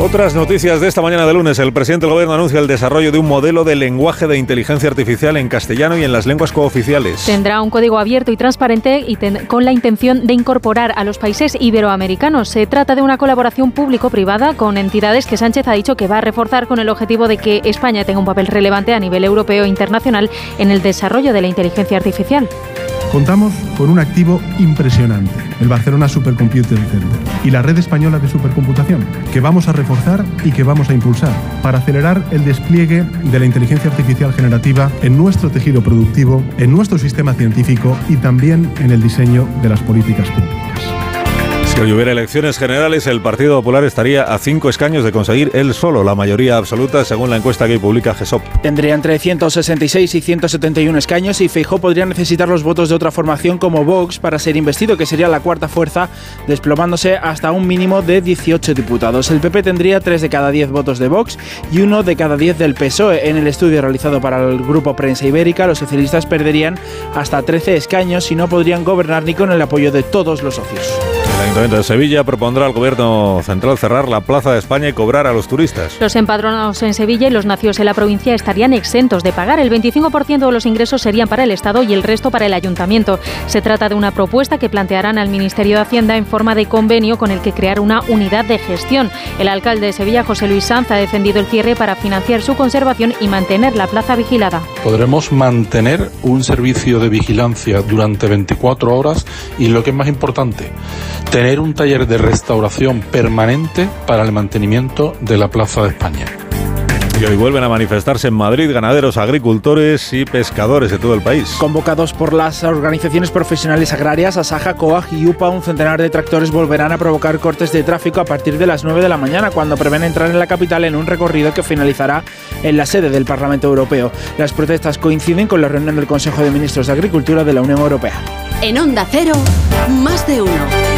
Otras noticias de esta mañana de lunes. El presidente del gobierno anuncia el desarrollo de un modelo de lenguaje de inteligencia artificial en castellano y en las lenguas cooficiales. Tendrá un código abierto y transparente y con la intención de incorporar a los países iberoamericanos. Se trata de una colaboración público-privada con entidades que Sánchez ha dicho que va a reforzar con el objetivo de que España tenga un papel relevante a nivel europeo e internacional en el desarrollo de la inteligencia artificial. Contamos con un activo impresionante, el Barcelona Supercomputer Center y la red española de supercomputación, que vamos a reforzar y que vamos a impulsar para acelerar el despliegue de la inteligencia artificial generativa en nuestro tejido productivo, en nuestro sistema científico y también en el diseño de las políticas públicas. Si hoy hubiera elecciones generales, el Partido Popular estaría a cinco escaños de conseguir él solo la mayoría absoluta, según la encuesta que publica GESOP. Tendría entre 166 y 171 escaños y Feijó podría necesitar los votos de otra formación como Vox para ser investido, que sería la cuarta fuerza, desplomándose hasta un mínimo de 18 diputados. El PP tendría 3 de cada 10 votos de Vox y 1 de cada 10 del PSOE. En el estudio realizado para el Grupo Prensa Ibérica, los socialistas perderían hasta 13 escaños y no podrían gobernar ni con el apoyo de todos los socios. El Ayuntamiento de Sevilla propondrá al Gobierno Central cerrar la Plaza de España y cobrar a los turistas. Los empadronados en Sevilla y los nacidos en la provincia estarían exentos de pagar. El 25% de los ingresos serían para el Estado y el resto para el Ayuntamiento. Se trata de una propuesta que plantearán al Ministerio de Hacienda en forma de convenio con el que crear una unidad de gestión. El alcalde de Sevilla, José Luis Sanz, ha defendido el cierre para financiar su conservación y mantener la plaza vigilada. Podremos mantener un servicio de vigilancia durante 24 horas y lo que es más importante, tener un taller de restauración permanente para el mantenimiento de la Plaza de España. Y hoy vuelven a manifestarse en Madrid ganaderos, agricultores y pescadores de todo el país. Convocados por las organizaciones profesionales agrarias, Asaja, COAG y UPA, un centenar de tractores volverán a provocar cortes de tráfico a partir de las 9 de la mañana, cuando prevén entrar en la capital en un recorrido que finalizará en la sede del Parlamento Europeo. Las protestas coinciden con la reunión del Consejo de Ministros de Agricultura de la Unión Europea. En Onda Cero, más de uno.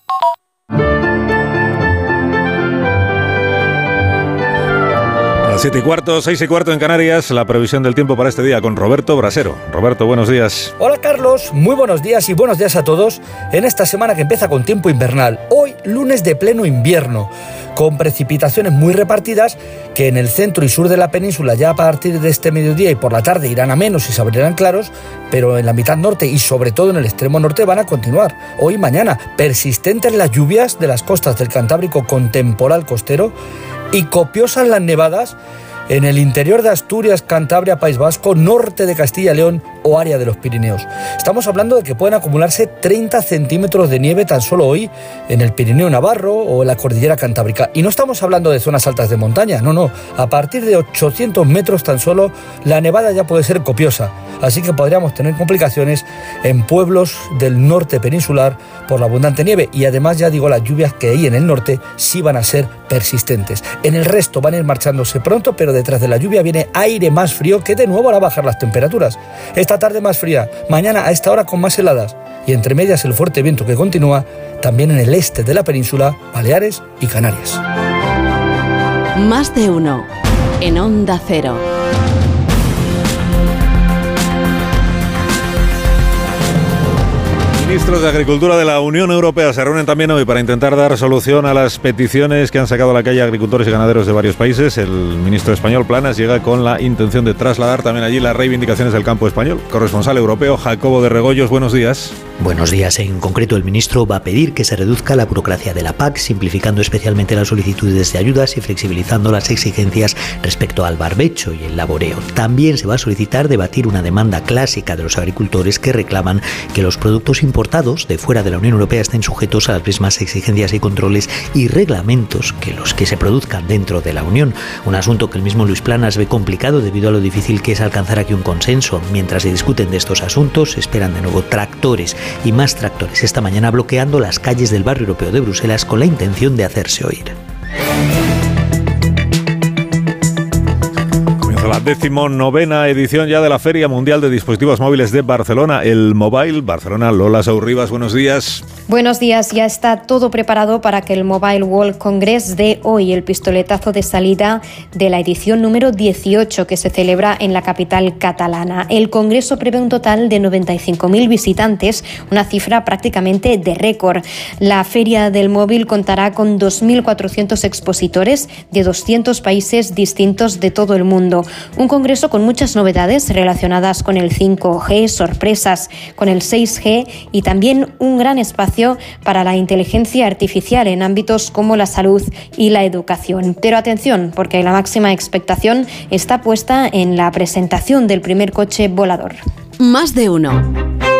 7 y cuarto, 6 y cuarto en Canarias, la previsión del tiempo para este día con Roberto Brasero. Roberto, buenos días. Hola Carlos, muy buenos días y buenos días a todos en esta semana que empieza con tiempo invernal. Hoy, lunes de pleno invierno, con precipitaciones muy repartidas que en el centro y sur de la península ya a partir de este mediodía y por la tarde irán a menos y se abrirán claros, pero en la mitad norte y sobre todo en el extremo norte van a continuar. Hoy y mañana, persistentes las lluvias de las costas del Cantábrico con temporal costero y copiosas las nevadas en el interior de Asturias, Cantabria, País Vasco, norte de Castilla y León o área de los Pirineos. Estamos hablando de que pueden acumularse 30 centímetros de nieve tan solo hoy en el Pirineo Navarro o en la Cordillera Cantábrica. Y no estamos hablando de zonas altas de montaña, no, no. A partir de 800 metros tan solo, la nevada ya puede ser copiosa. Así que podríamos tener complicaciones en pueblos del norte peninsular por la abundante nieve. Y además, ya digo, las lluvias que hay en el norte sí van a ser persistentes. En el resto van a ir marchándose pronto, pero detrás de la lluvia viene aire más frío que de nuevo hará bajar las temperaturas. Tarde más fría, mañana a esta hora con más heladas y entre medias el fuerte viento que continúa también en el este de la península, Baleares y Canarias. Más de uno en Onda Cero. Ministros de Agricultura de la Unión Europea se reúnen también hoy para intentar dar solución a las peticiones que han sacado a la calle agricultores y ganaderos de varios países. El ministro español Planas llega con la intención de trasladar también allí las reivindicaciones del campo español. Corresponsal europeo Jacobo de Regoyos, buenos días. Buenos días. En concreto, el ministro va a pedir que se reduzca la burocracia de la PAC, simplificando especialmente las solicitudes de ayudas y flexibilizando las exigencias respecto al barbecho y el laboreo. También se va a solicitar debatir una demanda clásica de los agricultores que reclaman que los productos importados de fuera de la Unión Europea estén sujetos a las mismas exigencias y controles y reglamentos que los que se produzcan dentro de la Unión. Un asunto que el mismo Luis Planas ve complicado debido a lo difícil que es alcanzar aquí un consenso. Mientras se discuten de estos asuntos, esperan de nuevo tractores y más tractores esta mañana bloqueando las calles del barrio europeo de Bruselas con la intención de hacerse oír. Decimonovena edición ya de la Feria Mundial de Dispositivos Móviles de Barcelona, el Mobile Barcelona. Lola Saurribas, buenos días. Buenos días, ya está todo preparado para que el Mobile World Congress dé hoy el pistoletazo de salida de la edición número 18 que se celebra en la capital catalana. El Congreso prevé un total de 95.000 visitantes, una cifra prácticamente de récord. La Feria del Móvil contará con 2.400 expositores de 200 países distintos de todo el mundo. Un congreso con muchas novedades relacionadas con el 5G, sorpresas con el 6G y también un gran espacio para la inteligencia artificial en ámbitos como la salud y la educación. Pero atención, porque la máxima expectación está puesta en la presentación del primer coche volador. Más de uno.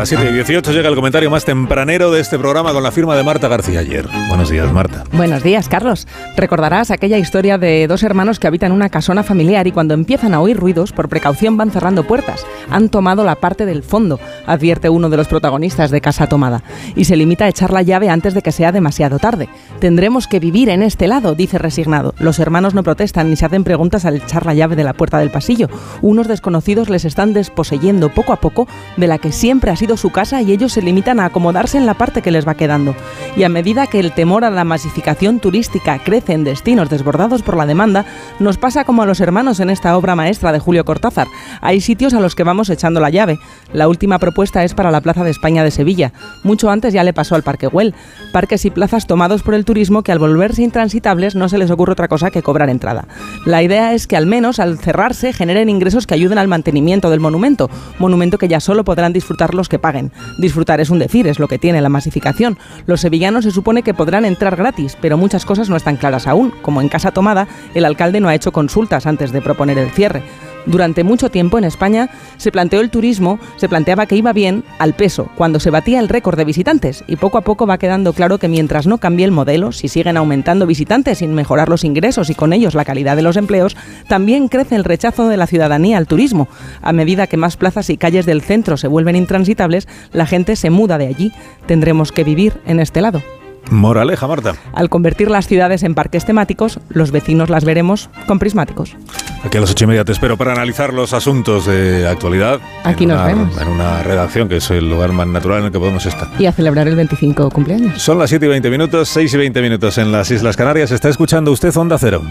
Las 7 y 18 llega el comentario más tempranero de este programa con la firma de Marta García ayer. Buenos días, Marta. Buenos días, Carlos. Recordarás aquella historia de dos hermanos que habitan una casona familiar y cuando empiezan a oír ruidos, por precaución van cerrando puertas. Han tomado la parte del fondo, advierte uno de los protagonistas de Casa Tomada, y se limita a echar la llave antes de que sea demasiado tarde. Tendremos que vivir en este lado, dice resignado. Los hermanos no protestan ni se hacen preguntas al echar la llave de la puerta del pasillo. Unos desconocidos les están desposeyendo poco a poco de la que siempre ha sido su casa y ellos se limitan a acomodarse en la parte que les va quedando. Y a medida que el temor a la masificación turística crece en destinos desbordados por la demanda, nos pasa como a los hermanos en esta obra maestra de Julio Cortázar. Hay sitios a los que vamos echando la llave. La última propuesta es para la Plaza de España de Sevilla. Mucho antes ya le pasó al Parque Güell. Parques y plazas tomados por el turismo que al volverse intransitables no se les ocurre otra cosa que cobrar entrada. La idea es que al menos al cerrarse generen ingresos que ayuden al mantenimiento del monumento, monumento que ya solo podrán disfrutar los que paguen. Disfrutar es un decir, es lo que tiene la masificación. Los sevillanos se supone que podrán entrar gratis, pero muchas cosas no están claras aún. Como en Casa Tomada, el alcalde no ha hecho consultas antes de proponer el cierre. Durante mucho tiempo en España se planteó el turismo, se planteaba que iba bien al peso, cuando se batía el récord de visitantes, y poco a poco va quedando claro que mientras no cambie el modelo, si siguen aumentando visitantes sin mejorar los ingresos y con ellos la calidad de los empleos, también crece el rechazo de la ciudadanía al turismo. A medida que más plazas y calles del centro se vuelven intransitables, la gente se muda de allí. Tendremos que vivir en este lado. Moraleja, Marta. Al convertir las ciudades en parques temáticos, los vecinos las veremos con prismáticos. Aquí a las ocho y media te espero para analizar los asuntos de actualidad. Aquí nos una- vemos. En una redacción que es el lugar más natural en el que podemos estar. Y a celebrar el 25 cumpleaños. Son las 7 y 20 minutos, 6 y 20 minutos en las Islas Canarias. Está escuchando usted Onda Cero.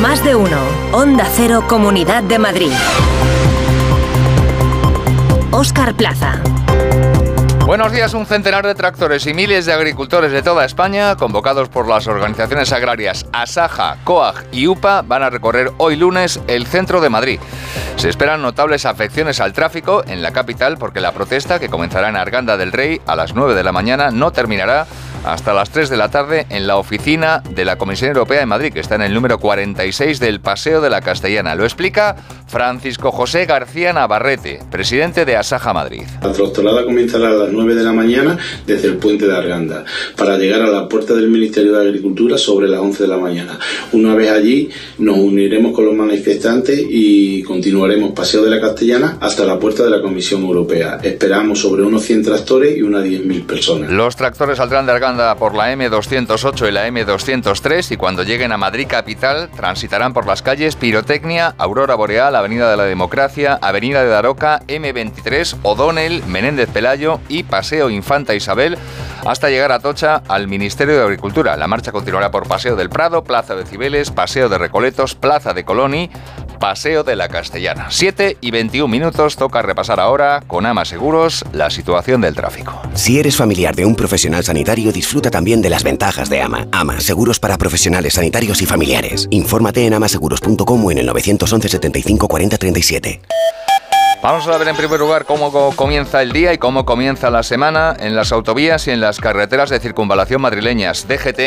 Más de uno. Onda Cero Comunidad de Madrid. Óscar Plaza. Buenos días, un centenar de tractores y miles de agricultores de toda España, convocados por las organizaciones agrarias Asaja, COAG y UPA, van a recorrer hoy lunes el centro de Madrid. Se esperan notables afecciones al tráfico en la capital porque la protesta, que comenzará en Arganda del Rey a las 9 de la mañana, no terminará hasta las 3 de la tarde en la oficina de la Comisión Europea de Madrid, que está en el número 46 del Paseo de la Castellana. Lo explica Francisco José García Navarrete, presidente de Asaja Madrid. La tractorada comenzará a las 9 de la mañana desde el puente de Arganda para llegar a la puerta del Ministerio de Agricultura sobre las 11 de la mañana. Una vez allí nos uniremos con los manifestantes y continuaremos Paseo de la Castellana hasta la puerta de la Comisión Europea. Esperamos sobre unos 100 tractores y unas 10.000 personas. Los tractores saldrán de Arganda por la M208 y la M203 y cuando lleguen a Madrid capital transitarán por las calles Pirotecnia, Aurora Boreal, Avenida de la Democracia, Avenida de Daroca, M23, O'Donnell, Menéndez Pelayo y Paseo Infanta Isabel hasta llegar a Tocha al Ministerio de Agricultura. La marcha continuará por Paseo del Prado, Plaza de Cibeles, Paseo de Recoletos, Plaza de Coloni, Paseo de la Castellana. 7 y 21 minutos toca repasar ahora con Ama Seguros la situación del tráfico. Si eres familiar de un profesional sanitario, disfruta también de las ventajas de AMA. AMA, seguros para profesionales sanitarios y familiares. Infórmate en amaseguros.com o en el 911 75 40 37. Vamos a ver en primer lugar cómo co- comienza el día y cómo comienza la semana en las autovías y en las carreteras de circunvalación madrileñas. DGT,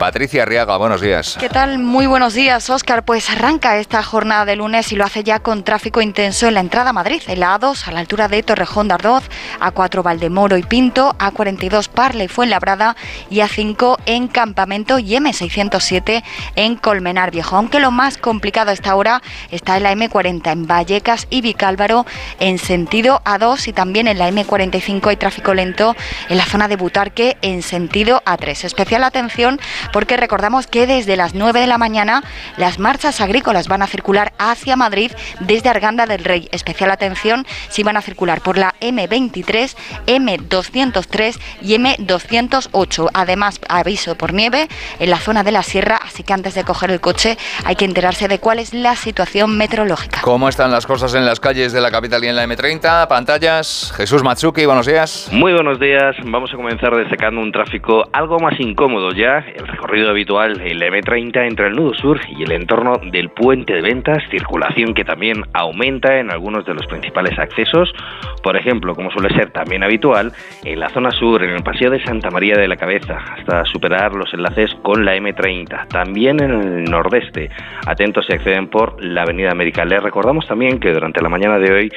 Patricia Arriaga, buenos días. ¿Qué tal? Muy buenos días, Óscar. Pues arranca esta jornada de lunes y lo hace ya con tráfico intenso en la entrada a Madrid, en la A2 a la altura de Torrejón de Ardoz, A4 Valdemoro y Pinto, A42 Parla y Fuenlabrada y A5 en Campamento y M607 en Colmenar Viejo. Aunque lo más complicado a esta hora está en la M40 en Vallecas y Vicálvaro en sentido A2 y también en la M45 hay tráfico lento en la zona de Butarque en sentido A3. Especial atención porque recordamos que desde las 9 de la mañana las marchas agrícolas van a circular hacia Madrid desde Arganda del Rey. Especial atención si van a circular por la M23, M203 y M208. Además, aviso por nieve en la zona de la sierra, así que antes de coger el coche hay que enterarse de cuál es la situación meteorológica. ¿Cómo están las cosas en las calles de la capital y en la M30? Pantallas. Jesús Matsuki, buenos días. Muy buenos días. Vamos a comenzar destacando un tráfico algo más incómodo ya. El recorrido habitual en la M30 entre el nudo sur y el entorno del puente de ventas, circulación que también aumenta en algunos de los principales accesos, por ejemplo, como suele ser también habitual, en la zona sur, en el paseo de Santa María de la Cabeza, hasta superar los enlaces con la M30, también en el nordeste. Atentos si acceden por la Avenida América. Les recordamos también que durante la mañana de hoy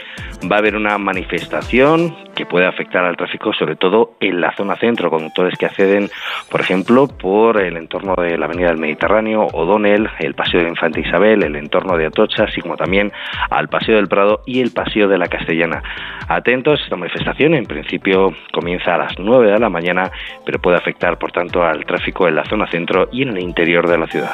va a haber una manifestación que puede afectar al tráfico, sobre todo en la zona centro, conductores que acceden, por ejemplo, por el entorno de la Avenida del Mediterráneo, O'Donnell, el Paseo de Infanta Isabel, el entorno de Atocha, así como también al Paseo del Prado y el Paseo de la Castellana. Atentos, esta manifestación en principio comienza a las 9 de la mañana, pero puede afectar, por tanto, al tráfico en la zona centro y en el interior de la ciudad.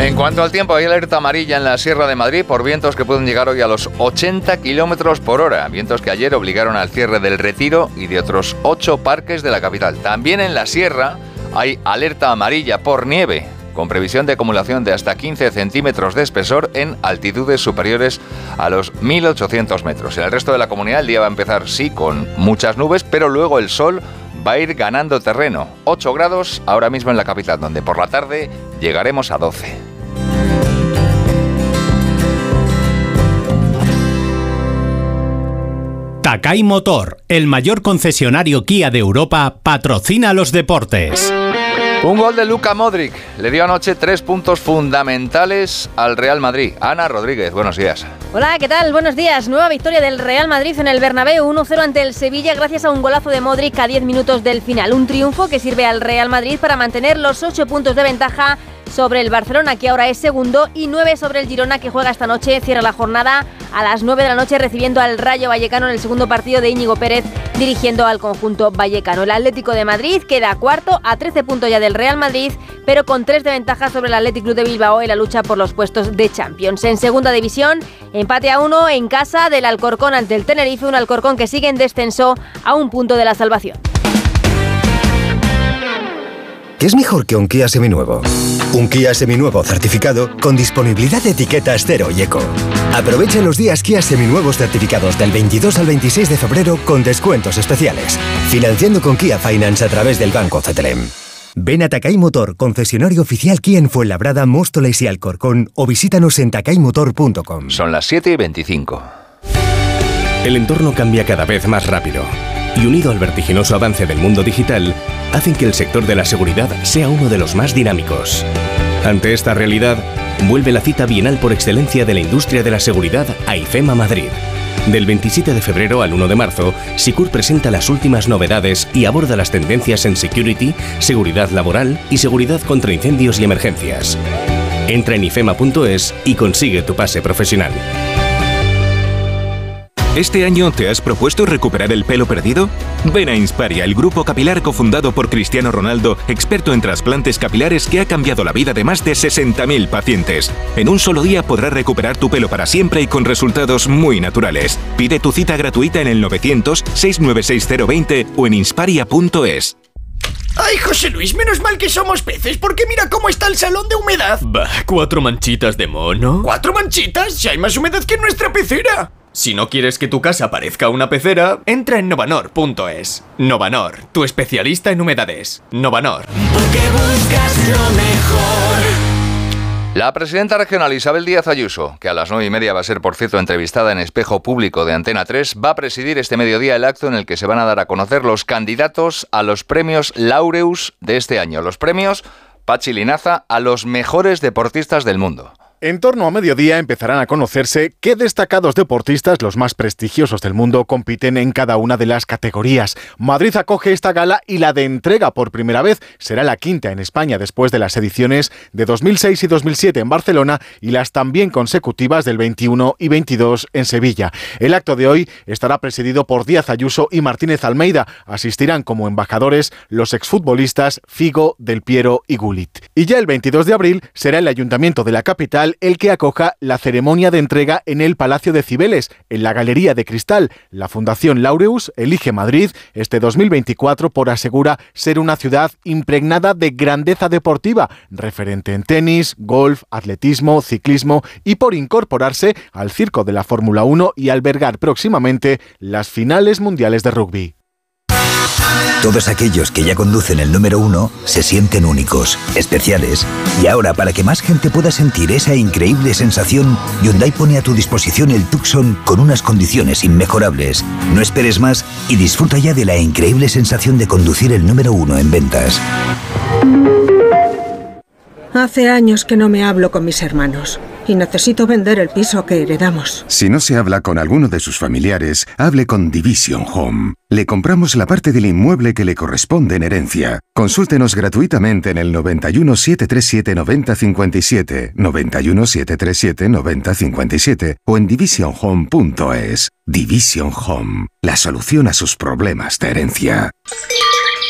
En cuanto al tiempo, hay alerta amarilla en la Sierra de Madrid por vientos que pueden llegar hoy a los 80 kilómetros por hora. Vientos que ayer obligaron al cierre del Retiro y de otros 8 parques de la capital. También en la Sierra hay alerta amarilla por nieve, con previsión de acumulación de hasta 15 centímetros de espesor en altitudes superiores a los 1800 metros. En el resto de la comunidad el día va a empezar, sí, con muchas nubes, pero luego el sol va a ir ganando terreno. 8 grados ahora mismo en la capital, donde por la tarde llegaremos a 12. Takai Motor, el mayor concesionario Kia de Europa, patrocina los deportes. Un gol de Luca Modric le dio anoche tres puntos fundamentales al Real Madrid. Ana Rodríguez, buenos días. Hola, ¿qué tal? Buenos días. Nueva victoria del Real Madrid en el Bernabéu 1-0 ante el Sevilla gracias a un golazo de Modric a 10 minutos del final. Un triunfo que sirve al Real Madrid para mantener los 8 puntos de ventaja sobre el Barcelona, que ahora es segundo, y 9 sobre el Girona, que juega esta noche. Cierra la jornada a las 9 de la noche recibiendo al Rayo Vallecano en el segundo partido de Íñigo Pérez, dirigiendo al conjunto vallecano. El Atlético de Madrid queda cuarto a 13 puntos ya del Real Madrid, pero con 3 de ventaja sobre el Athletic Club de Bilbao en la lucha por los puestos de Champions. En segunda división, empate a 1 en casa del Alcorcón ante el Tenerife, un Alcorcón que sigue en descenso a un punto de la salvación. ¿Qué es mejor que un Kia seminuevo? Un Kia seminuevo certificado con disponibilidad de etiquetas cero y eco. Aprovecha los días Kia seminuevos certificados del 22 al 26 de febrero con descuentos especiales. Financiando con Kia Finance a través del Banco CTLM. Ven a Takai Motor, concesionario oficial Kia en Fuenlabrada, Móstoles y Alcorcón o visítanos en takaymotor.com. Son las 7 y 25. El entorno cambia cada vez más rápido y unido al vertiginoso avance del mundo digital, hacen que el sector de la seguridad sea uno de los más dinámicos. Ante esta realidad, vuelve la cita bienal por excelencia de la industria de la seguridad a IFEMA Madrid. Del 27 de febrero al 1 de marzo, SICUR presenta las últimas novedades y aborda las tendencias en security, seguridad laboral y seguridad contra incendios y emergencias. Entra en ifema.es y consigue tu pase profesional. ¿Este año te has propuesto recuperar el pelo perdido? Ven a Insparia, el grupo capilar cofundado por Cristiano Ronaldo, experto en trasplantes capilares que ha cambiado la vida de más de 60.000 pacientes. En un solo día podrás recuperar tu pelo para siempre y con resultados muy naturales. Pide tu cita gratuita en el 900 696 020 o en insparia.es. Ay, José Luis, menos mal que somos peces, porque mira cómo está el salón de humedad. Bah, cuatro manchitas de mono. ¿Cuatro manchitas? Si hay más humedad que en nuestra pecera. Si no quieres que tu casa parezca una pecera, entra en novanor.es. Novanor, tu especialista en humedades. Novanor. Porque buscas lo mejor. La presidenta regional Isabel Díaz Ayuso, que a las nueve y media va a ser, por cierto, entrevistada en Espejo Público de Antena 3, va a presidir este mediodía el acto en el que se van a dar a conocer los candidatos a los premios Laureus de este año. Los premios Pachi Linaza a los mejores deportistas del mundo. En torno a mediodía empezarán a conocerse qué destacados deportistas, los más prestigiosos del mundo, compiten en cada una de las categorías. Madrid acoge esta gala y la de entrega por primera vez será la quinta en España después de las ediciones de 2006 y 2007 en Barcelona y las también consecutivas del 21 y 22 en Sevilla. El acto de hoy estará presidido por Díaz Ayuso y Martínez Almeida. Asistirán como embajadores los exfutbolistas Figo, Del Piero y Gulit. Y ya el 22 de abril será el Ayuntamiento de la capital el que acoja la ceremonia de entrega en el Palacio de Cibeles, en la Galería de Cristal. La Fundación Laureus elige Madrid este 2024 por asegura ser una ciudad impregnada de grandeza deportiva, referente en tenis, golf, atletismo, ciclismo y por incorporarse al circo de la Fórmula 1 y albergar próximamente las finales mundiales de rugby. Todos aquellos que ya conducen el número uno se sienten únicos, especiales. Y ahora, para que más gente pueda sentir esa increíble sensación, Hyundai pone a tu disposición el Tucson con unas condiciones inmejorables. No esperes más y disfruta ya de la increíble sensación de conducir el número uno en ventas. Hace años que no me hablo con mis hermanos y necesito vender el piso que heredamos. Si no se habla con alguno de sus familiares, hable con Division Home. Le compramos la parte del inmueble que le corresponde en herencia. Consúltenos gratuitamente en el 91 737 9057, 91 737 9057 o en divisionhome.es. Division Home, la solución a sus problemas de herencia.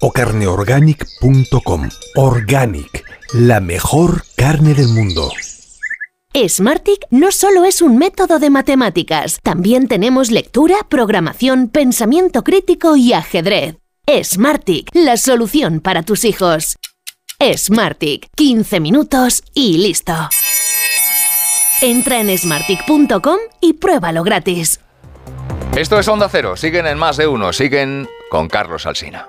o carneorganic.com. Organic, la mejor carne del mundo. Smartick no solo es un método de matemáticas, también tenemos lectura, programación, pensamiento crítico y ajedrez. Smartick, la solución para tus hijos. Smartick, 15 minutos y listo. Entra en smartick.com y pruébalo gratis. Esto es Onda Cero, siguen en más de uno, siguen con Carlos Alsina.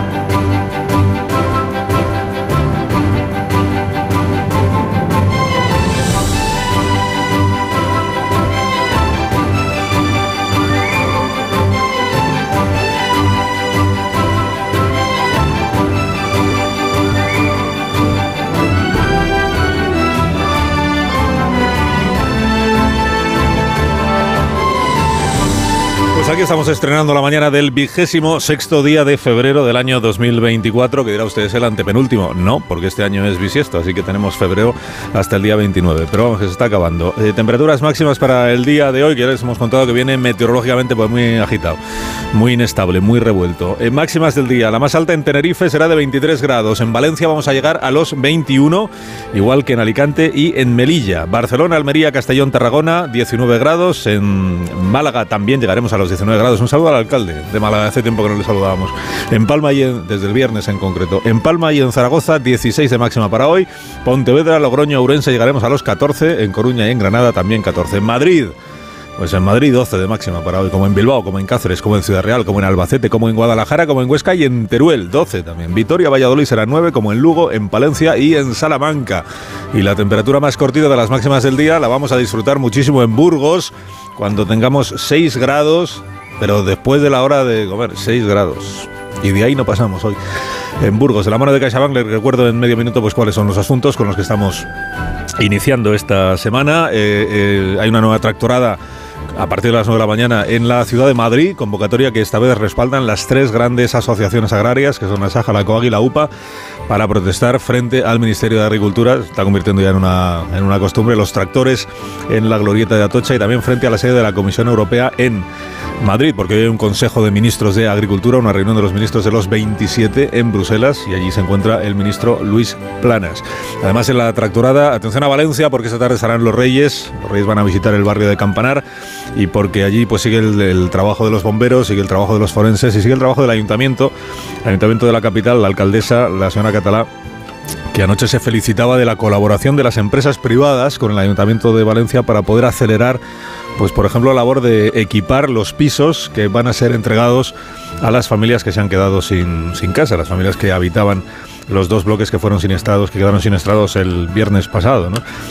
Aquí estamos estrenando la mañana del vigésimo sexto día de febrero del año 2024, que dirá usted es el antepenúltimo. No, porque este año es bisiesto, así que tenemos febrero hasta el día 29. Pero vamos, que se está acabando. Eh, temperaturas máximas para el día de hoy, que ya les hemos contado que viene meteorológicamente pues, muy agitado, muy inestable, muy revuelto. Máximas del día, la más alta en Tenerife será de 23 grados. En Valencia vamos a llegar a los 21, igual que en Alicante y en Melilla. Barcelona, Almería, Castellón, Tarragona, 19 grados. En Málaga también llegaremos a los 19 grados. Un saludo al alcalde de Málaga, hace tiempo que no le saludábamos. En Palma y en, desde el viernes en concreto. En Palma y en Zaragoza, 16 de máxima para hoy. Pontevedra, Logroño, Ourense llegaremos a los 14. En Coruña y en Granada también 14. En Madrid. Pues en Madrid 12 de máxima para hoy, como en Bilbao, como en Cáceres, como en Ciudad Real, como en Albacete, como en Guadalajara, como en Huesca y en Teruel 12 también. Vitoria, Valladolid será 9, como en Lugo, en Palencia y en Salamanca. Y la temperatura más cortita de las máximas del día la vamos a disfrutar muchísimo en Burgos, cuando tengamos 6 grados, pero después de la hora de comer, 6 grados. Y de ahí no pasamos hoy. En Burgos, de la mano de CaixaBank, les recuerdo en medio minuto pues cuáles son los asuntos con los que estamos iniciando esta semana. Eh, eh, hay una nueva tractorada a partir de las 9 de la mañana en la ciudad de Madrid, convocatoria que esta vez respaldan las tres grandes asociaciones agrarias, que son la Saja, la COAG y la UPA, para protestar frente al Ministerio de Agricultura. Está convirtiendo ya en una, en una costumbre los tractores en la glorieta de Atocha y también frente a la sede de la Comisión Europea en Madrid, porque hoy hay un Consejo de Ministros de Agricultura, una reunión de los ministros de los 27 en Bruselas y allí se encuentra el ministro Luis Planas. Además, en la tractorada, atención a Valencia, porque esta tarde estarán los Reyes. Los Reyes van a visitar el barrio de Campanar y porque allí pues sigue el, trabajo de los bomberos, sigue el trabajo de los forenses y sigue el trabajo del ayuntamiento. El ayuntamiento de la capital, la alcaldesa, la señora Catalá, que anoche se felicitaba de la colaboración de las empresas privadas con el Ayuntamiento de Valencia para poder acelerar, pues por ejemplo, la labor de equipar los pisos que van a ser entregados a las familias que se han quedado sin, sin casa, las familias que habitaban los dos bloques que fueron sinistrados, que quedaron sinistrados el viernes pasado.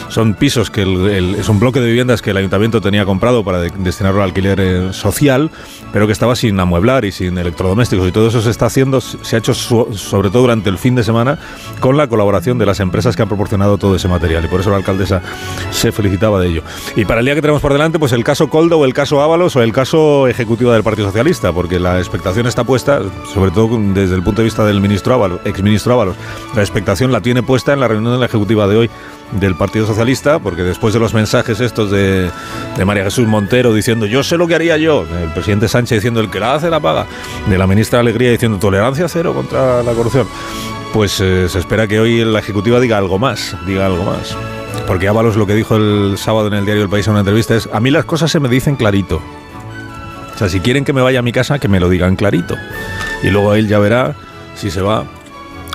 Son pisos que el- es un bloque de viviendas que el ayuntamiento tenía comprado para de- destinarlo al alquiler eh, social, pero que estaba sin amueblar y sin electrodomésticos. Y todo eso se está haciendo, se ha hecho sobre todo durante el fin de semana, con la colaboración de las empresas que han proporcionado todo ese material. Y por eso la alcaldesa se felicitaba de ello. Y para el día que tenemos por delante, pues el caso Coldo o el caso Ábalos o el caso ejecutivo del Partido Socialista, porque la expectación está puesta, sobre todo desde el punto de vista del ministro Ábalos, exministro Ábalos, la expectación la tiene puesta en la reunión de la ejecutiva de hoy del Partido Socialista, porque después de los mensajes estos de, María Jesús Montero diciendo yo sé lo que haría yo, el presidente Sánchez diciendo el que la hace la paga, de la ministra Alegría diciendo tolerancia cero contra la corrupción, pues eh, se espera que hoy la ejecutiva diga algo más, diga algo más. Porque Ábalos lo que dijo el sábado en el diario El País en una entrevista es, a mí las cosas se me dicen clarito. O sea, si quieren que me vaya a mi casa, que me lo digan clarito. Y luego él ya verá si se va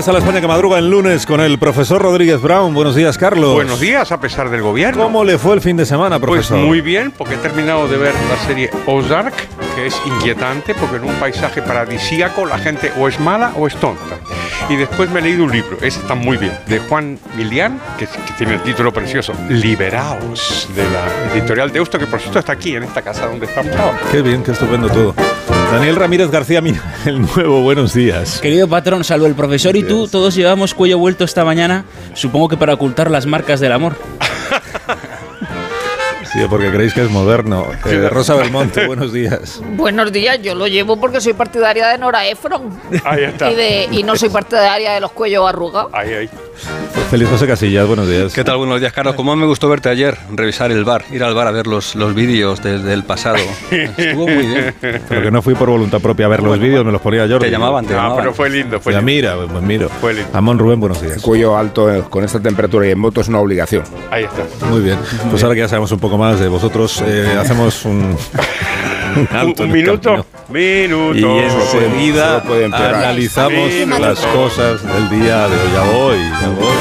Aquí está la España que madruga el lunes con el profesor Rodríguez Brown. Buenos días, Carlos. Buenos días, a pesar del gobierno. ¿Cómo le fue el fin de semana, Pues profesor? muy bien, porque he terminado de ver la serie Ozark, que es inquietante, porque en un paisaje paradisíaco la gente o es mala o es tonta. Y después me he leído un libro, ese está muy bien, de Juan Milián, que, que tiene el título precioso, Liberaos, de la editorial Deusto, que por cierto está aquí, en esta casa donde estamos. Qué bien, qué estupendo todo. Daniel Ramírez García, mira, el nuevo, buenos días. Querido patrón, salvo el profesor y tú, todos llevamos cuello vuelto esta mañana, supongo que para ocultar las marcas del amor. Sí, porque creéis que es moderno. Eh, Rosa Belmonte, buenos días. Buenos días, yo lo llevo porque soy partidaria de Nora Ephron. Ahí está. Y, de, y no soy partidaria de los cuellos arrugados. Ahí, ahí. Feliz José Casillas, buenos días. ¿Qué tal? Buenos días, Carlos. ¿Cómo me gustó verte ayer? Revisar el bar, ir al bar a ver los, los vídeos del, del pasado. Estuvo muy bien. Pero que no fui por voluntad propia a ver los vídeos, me los ponía Jordi. Te llamaban, te Ah, llamaban. pero fue lindo, fue lindo. mira, pues miro. Fue lindo. Amón Rubén, buenos días. Cuello alto eh, con esta temperatura y en moto es una obligación. Ahí está. Muy bien. Pues ahora que ya sabemos un poco más de vosotros, eh, hacemos un, un minuto. camino. Minuto. Y enseguida analizamos Minuto. las cosas del día de hoy. Ya voy, ya voy.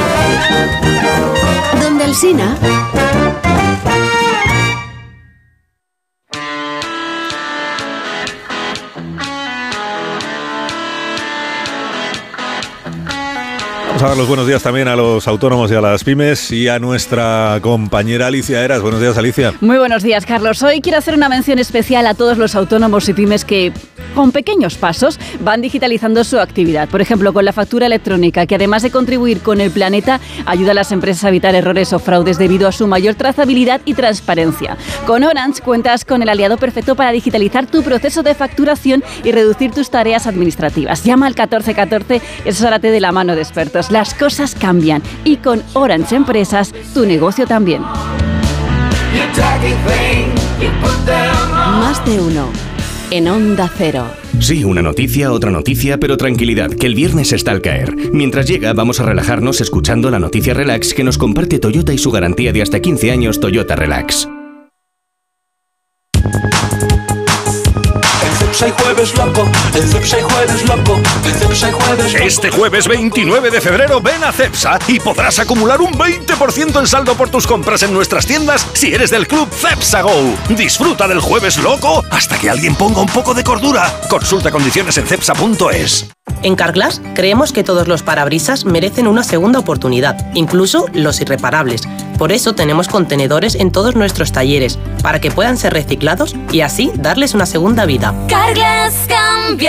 Donde el Sina. Los buenos días también a los autónomos y a las pymes y a nuestra compañera Alicia Eras. Buenos días, Alicia. Muy buenos días, Carlos. Hoy quiero hacer una mención especial a todos los autónomos y pymes que, con pequeños pasos, van digitalizando su actividad. Por ejemplo, con la factura electrónica, que además de contribuir con el planeta, ayuda a las empresas a evitar errores o fraudes debido a su mayor trazabilidad y transparencia. Con Orange cuentas con el aliado perfecto para digitalizar tu proceso de facturación y reducir tus tareas administrativas. Llama al 1414 y asesórate de la mano de expertos. Las cosas cambian y con Orange Empresas tu negocio también. Más de uno. En Onda Cero. Sí, una noticia, otra noticia, pero tranquilidad, que el viernes está al caer. Mientras llega, vamos a relajarnos escuchando la noticia relax que nos comparte Toyota y su garantía de hasta 15 años Toyota Relax. hay jueves loco, en Cepsa hay jueves loco, en Cepsa hay jueves loco. Este jueves 29 de febrero ven a Cepsa y podrás acumular un 20% en saldo por tus compras en nuestras tiendas si eres del club Cepsa Go. Disfruta del jueves loco hasta que alguien ponga un poco de cordura. Consulta condiciones en cepsa.es. En Carglass creemos que todos los parabrisas merecen una segunda oportunidad, incluso los irreparables. Por eso tenemos contenedores en todos nuestros talleres, para que puedan ser reciclados y así darles una segunda vida. Carglass cambia,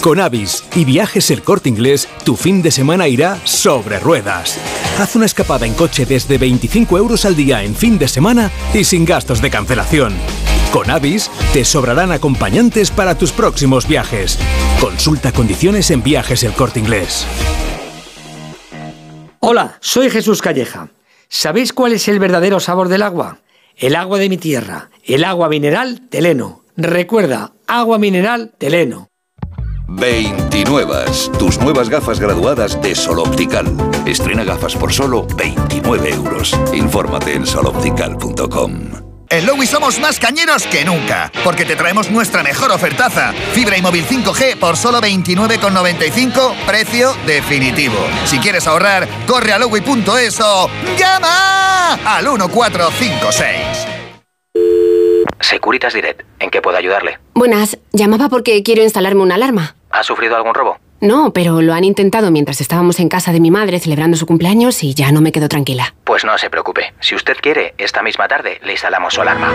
Con Avis y Viajes El Corte Inglés, tu fin de semana irá sobre ruedas. Haz una escapada en coche desde 25 euros al día en fin de semana y sin gastos de cancelación. Con Avis te sobrarán acompañantes para tus próximos viajes. Consulta condiciones en Viajes El Corte Inglés. Hola, soy Jesús Calleja. ¿Sabéis cuál es el verdadero sabor del agua? El agua de mi tierra, el agua mineral Teleno. Recuerda, agua mineral Teleno. 29. Tus nuevas gafas graduadas de Sol Optical. Estrena gafas por solo 29 euros. Infórmate en soloptical.com. En Lowy somos más cañeros que nunca, porque te traemos nuestra mejor ofertaza. Fibra y móvil 5G por solo 29,95, precio definitivo. Si quieres ahorrar, corre a lowy.es o llama al 1456. Securitas Direct, ¿en qué puedo ayudarle? Buenas, llamaba porque quiero instalarme una alarma. ¿Ha sufrido algún robo? No, pero lo han intentado mientras estábamos en casa de mi madre celebrando su cumpleaños y ya no me quedo tranquila. Pues no se preocupe. Si usted quiere, esta misma tarde le instalamos su alarma.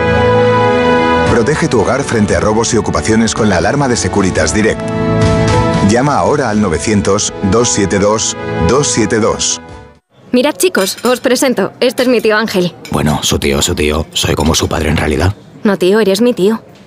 Protege tu hogar frente a robos y ocupaciones con la alarma de Securitas Direct. Llama ahora al 900-272-272. Mirad chicos, os presento. Este es mi tío Ángel. Bueno, su tío, su tío. Soy como su padre en realidad. No tío, eres mi tío.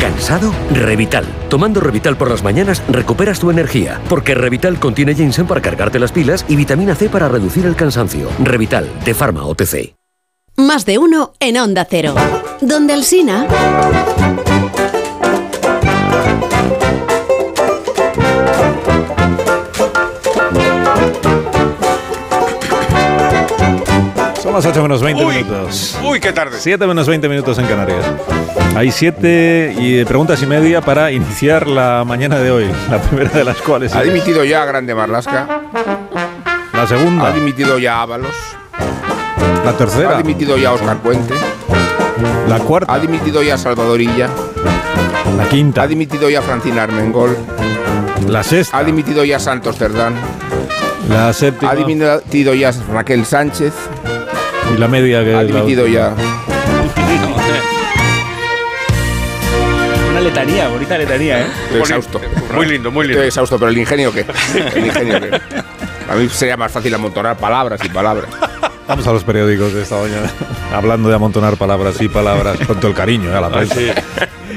¿Cansado? Revital. Tomando Revital por las mañanas recuperas tu energía, porque Revital contiene ginseng para cargarte las pilas y vitamina C para reducir el cansancio. Revital, de Pharma OTC. Más de uno en Onda Cero. Donde el Sina... Son las 8 menos 20 minutos. Uy, qué tarde. 7 menos 20 minutos en Canarias. Hay 7 y preguntas y media para iniciar la mañana de hoy. La primera de las cuales. Ha dimitido ya Grande Marlasca. La segunda. Ha dimitido ya Ábalos. La tercera. Ha dimitido ya Oscar Puente. La cuarta. Ha dimitido ya Salvadorilla. La quinta. Ha dimitido ya Francina Armengol. La sexta. Ha dimitido ya Santos Cerdán. La séptima. Ha dimitido ya Raquel Sánchez. Y la media que Ha dimitido ya. Letanía, bonita letanía, ¿eh? Estoy exhausto. Muy lindo, muy lindo. Estoy exhausto, pero el ingenio qué. El ingenio qué. A mí sería más fácil amontonar palabras y palabras. Vamos a los periódicos de esta mañana. Hablando de amontonar palabras y palabras con todo el cariño, ¿eh? a la prensa.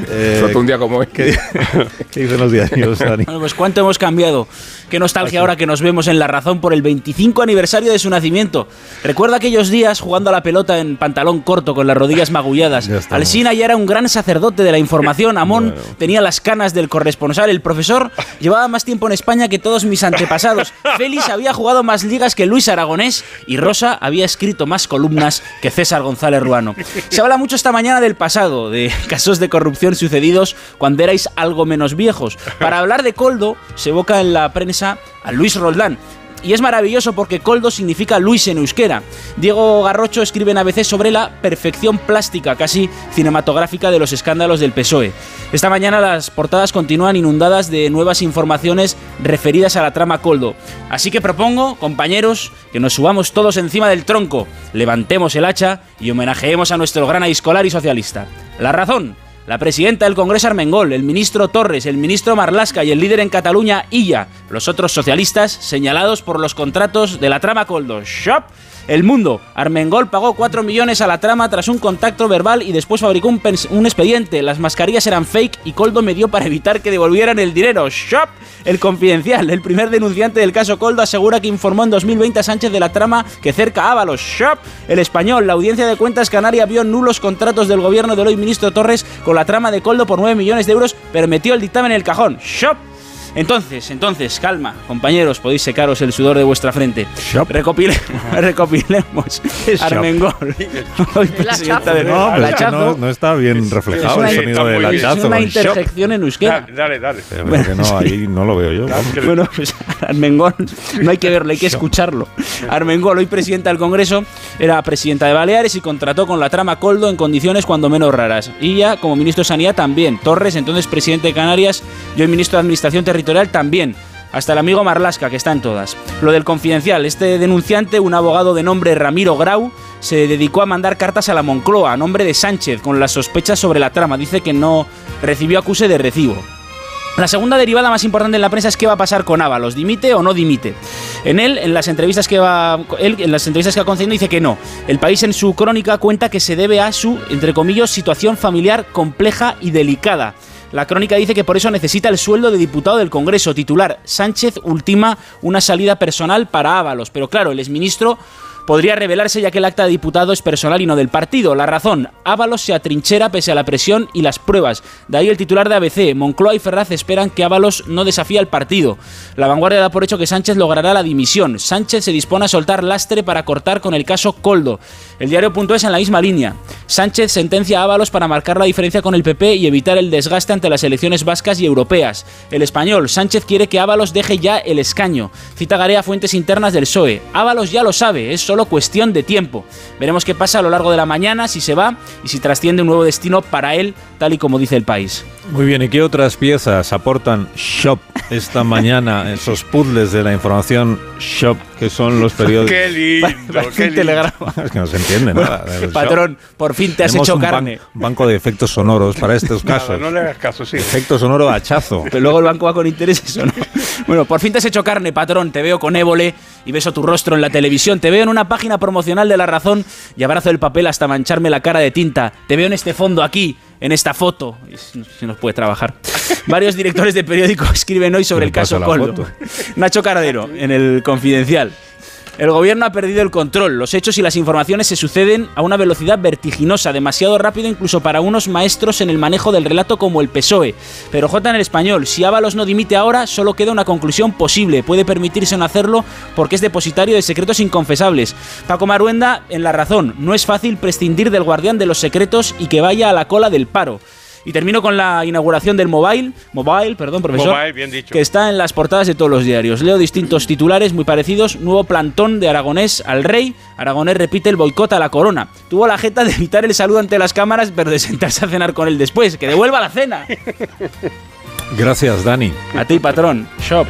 Eh, Suelto un día como hoy. ¿Qué, qué dicen los diarios, Dani? Bueno, pues cuánto hemos cambiado. Qué nostalgia ahora que nos vemos en La Razón por el 25 aniversario de su nacimiento. Recuerda aquellos días jugando a la pelota en pantalón corto con las rodillas magulladas. Alsina ya era un gran sacerdote de la información. Amón tenía las canas del corresponsal. El profesor llevaba más tiempo en España que todos mis antepasados. Félix había jugado más ligas que Luis Aragonés y Rosa había escrito más columnas que César González Ruano. Se habla mucho esta mañana del pasado, de casos de corrupción sucedidos cuando erais algo menos viejos. Para hablar de Coldo, se evoca en la prensa a Luis Roldán. Y es maravilloso porque Coldo significa Luis en euskera. Diego Garrocho escribe en ABC sobre la perfección plástica, casi cinematográfica, de los escándalos del PSOE. Esta mañana las portadas continúan inundadas de nuevas informaciones referidas a la trama Coldo. Así que propongo, compañeros, que nos subamos todos encima del tronco, levantemos el hacha y homenajeemos a nuestro gran aiscolar y socialista. La razón, la presidenta del Congreso Armengol, el ministro Torres, el ministro Marlasca y el líder en Cataluña, Illa, los otros socialistas señalados por los contratos de la trama Coldo. Shop. El Mundo. Armengol pagó 4 millones a la trama tras un contacto verbal y después fabricó un, expediente. Las mascarillas eran fake y Coldo me dio para evitar que devolvieran el dinero. Shop. El Confidencial. El primer denunciante del caso Coldo asegura que informó en 2020 a Sánchez de la trama que cerca Ábalos. Shop. El Español. La audiencia de cuentas canaria vio nulos contratos del gobierno del hoy ministro Torres con la trama de Coldo por 9 millones de euros, pero metió el dictamen en el cajón. Shop. Entonces, entonces, calma, compañeros, podéis secaros el sudor de vuestra frente. Recopile- recopilemos. Armengol. Hoy presidenta de No, es no, no está bien reflejado Es el una- sonido del Es hachazo. una con shop. interjección en euskera. Dale, dale. Pero que no, ahí no lo veo yo. vamos. Bueno, pues Armengol, no hay que verlo, hay que escucharlo. Armengol, hoy presidenta del Congreso, era presidenta de Baleares y contrató con la trama Coldo en condiciones cuando menos raras. Y ya, como ministro de Sanidad, también. Torres, entonces presidente de Canarias, yo, el ministro de Administración Territorial, también. Hasta el amigo Marlasca, que está en todas. Lo del confidencial, este denunciante, un abogado de nombre Ramiro Grau, se dedicó a mandar cartas a la Moncloa a nombre de Sánchez con las sospechas sobre la trama. Dice que no recibió acuse de recibo. La segunda derivada más importante en la prensa es qué va a pasar con Ábalos, dimite o no dimite. En él, en las entrevistas que va, él, en las entrevistas que ha concedido dice que no. El país en su crónica cuenta que se debe a su, entre comillas, situación familiar compleja y delicada. La crónica dice que por eso necesita el sueldo de diputado del Congreso. Titular, Sánchez ultima una salida personal para Ábalos. Pero claro, el exministro podría revelarse ya que el acta de diputado es personal y no del partido. La razón, Ábalos se atrinchera pese a la presión y las pruebas. De ahí el titular de ABC, Moncloa y Ferraz esperan que Ábalos no desafíe al partido. La vanguardia da por hecho que Sánchez logrará la dimisión. Sánchez se dispone a soltar lastre para cortar con el caso Coldo. El diario.es en la misma línea. Sánchez sentencia a Ábalos para marcar la diferencia con el PP y evitar el desgaste ante las elecciones vascas y europeas. El español, Sánchez quiere que Ábalos deje ya el escaño. Cita Garea fuentes internas del PSOE. Ábalos ya lo sabe, solo cuestión de tiempo. Veremos qué pasa a lo largo de la mañana, si se va y si trasciende un nuevo destino para él, tal y como dice el país. Muy bien, ¿y qué otras piezas aportan Shop esta mañana? Esos puzzles de la información Shop, que son los periódicos. Qué lindo, qué lindo. telegrama. Es que no se entiende nada. del Shop. Patrón, por fin te has Tenemos hecho un ban- carne. banco de efectos sonoros para estos Nada, casos. no le hagas caso, sí. Efecto sonoro hachazo. Pero luego el banco va con intereses o no. Bueno, por fin te has hecho carne, patrón. Te veo con évole y beso tu rostro en la televisión. Te veo en una página promocional de La Razón y abrazo el papel hasta mancharme la cara de tinta. Te veo en este fondo aquí, en esta foto. Si nos puede trabajar. Varios directores de periódico escriben hoy sobre ¿Qué el caso Coldo. Nacho Cardero, en el Confidencial. El gobierno ha perdido el control. Los hechos y las informaciones se suceden a una velocidad vertiginosa, demasiado rápido incluso para unos maestros en el manejo del relato como el PSOE. Pero J en el español, si Ábalos no dimite ahora, solo queda una conclusión posible. Puede permitirse no hacerlo porque es depositario de secretos inconfesables. Paco Maruenda, en la razón, no es fácil prescindir del guardián de los secretos y que vaya a la cola del paro. Y termino con la inauguración del Mobile, Mobile, perdón, profesor, Mobile, bien dicho. que está en las portadas de todos los diarios. Leo distintos titulares muy parecidos. Nuevo plantón de Aragonés al rey. Aragonés repite el boicot a la corona. Tuvo la jeta de evitar el saludo ante las cámaras, pero de sentarse a cenar con él después. ¡Que devuelva la cena! Gracias, Dani. A ti, patrón. Shop.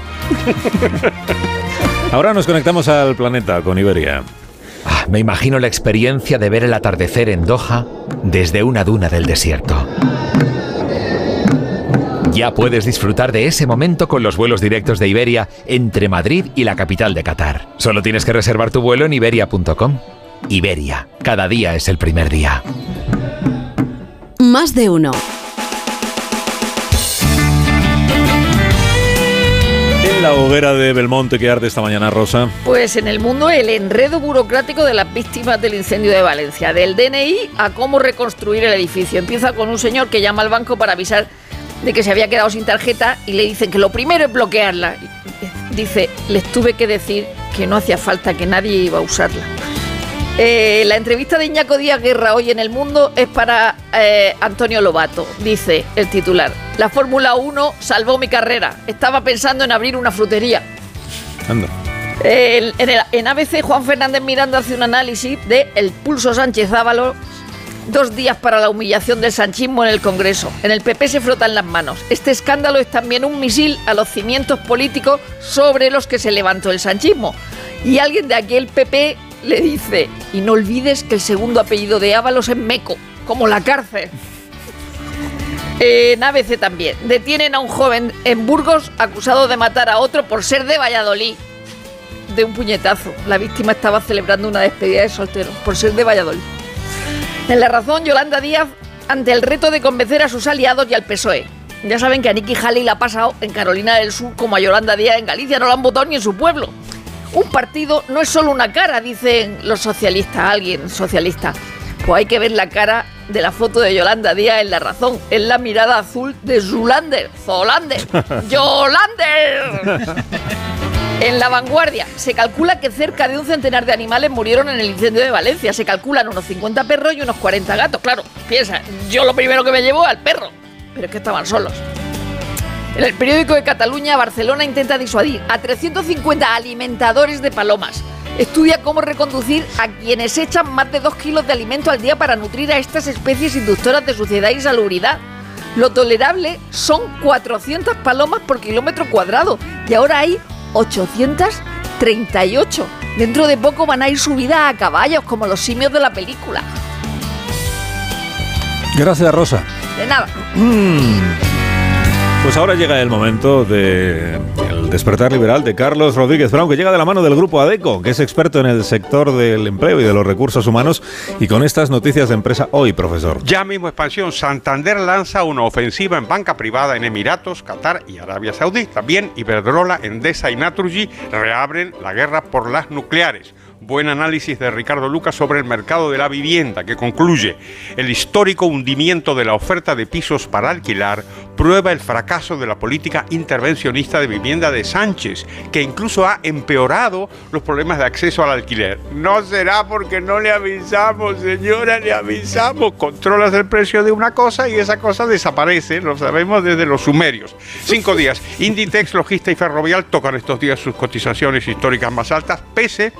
Ahora nos conectamos al planeta con Iberia. Ah, Me imagino la experiencia de ver el atardecer en Doha desde una duna del desierto. Ya puedes disfrutar de ese momento con los vuelos directos de Iberia entre Madrid y la capital de Qatar. Solo tienes que reservar tu vuelo en iberia.com. Iberia, cada día es el primer día. Más de uno. La hoguera de Belmonte que arde esta mañana, Rosa? Pues en el mundo el enredo burocrático de las víctimas del incendio de Valencia, del DNI a cómo reconstruir el edificio. Empieza con un señor que llama al banco para avisar de que se había quedado sin tarjeta y le dicen que lo primero es bloquearla. Dice, les tuve que decir que no hacía falta, que nadie iba a usarla. Eh, la entrevista de Iñaco Díaz Guerra hoy en El Mundo es para eh, Antonio Lobato. Dice el titular, la Fórmula 1 salvó mi carrera. Estaba pensando en abrir una frutería. Anda. El- en, el- en ABC, Juan Fernández Miranda hace un análisis de el pulso Sánchez Ávalo. Dos días para la humillación del sanchismo en el Congreso. En el PP se frotan las manos. Este escándalo es también un misil a los cimientos políticos sobre los que se levantó el sanchismo. Y alguien de aquel PP le dice, y no olvides que el segundo apellido de Ábalos es Meco, como la cárcel. En ABC también. Detienen a un joven en Burgos acusado de matar a otro por ser de Valladolid. De un puñetazo. La víctima estaba celebrando una despedida de soltero por ser de Valladolid. En la razón, Yolanda Díaz ante el reto de convencer a sus aliados y al PSOE. Ya saben que a Nikki Haley le ha pasado en Carolina del Sur como a Yolanda Díaz en Galicia, no la han votado ni en su pueblo. Un partido no es solo una cara, dicen los socialistas, alguien socialista. Pues hay que ver la cara de la foto de Yolanda Díaz en la razón. Es la mirada azul de Zulander, Zolander, Yolander. En la vanguardia, se calcula que cerca de un centenar de animales murieron en el incendio de Valencia. Se calculan unos 50 perros y unos 40 gatos. Claro, piensa, yo lo primero que me llevo al perro. Pero es que estaban solos. En el periódico de Cataluña, Barcelona intenta disuadir a 350 alimentadores de palomas. Estudia cómo reconducir a quienes echan más de 2 kilos de alimento al día para nutrir a estas especies inductoras de suciedad y salubridad. Lo tolerable son 400 palomas por kilómetro cuadrado y ahora hay 838. Dentro de poco van a ir subidas a caballos como los simios de la película. Gracias, Rosa. De nada. Pues ahora llega el momento de el despertar liberal de Carlos Rodríguez Brown, que llega de la mano del grupo ADECO, que es experto en el sector del empleo y de los recursos humanos, y con estas noticias de empresa hoy, profesor. Ya mismo expansión, Santander lanza una ofensiva en banca privada en Emiratos, Qatar y Arabia Saudí. También Iberdrola, Endesa y Naturgy reabren la guerra por las nucleares. Buen análisis de Ricardo Lucas sobre el mercado de la vivienda, que concluye, el histórico hundimiento de la oferta de pisos para alquilar prueba el fracaso de la política intervencionista de vivienda de Sánchez, que incluso ha empeorado los problemas de acceso al alquiler. No será porque no le avisamos, señora, le avisamos. Controlas el precio de una cosa y esa cosa desaparece, lo sabemos desde los sumerios. Cinco días. Inditex, Logista y Ferrovial tocan estos días sus cotizaciones históricas más altas, pese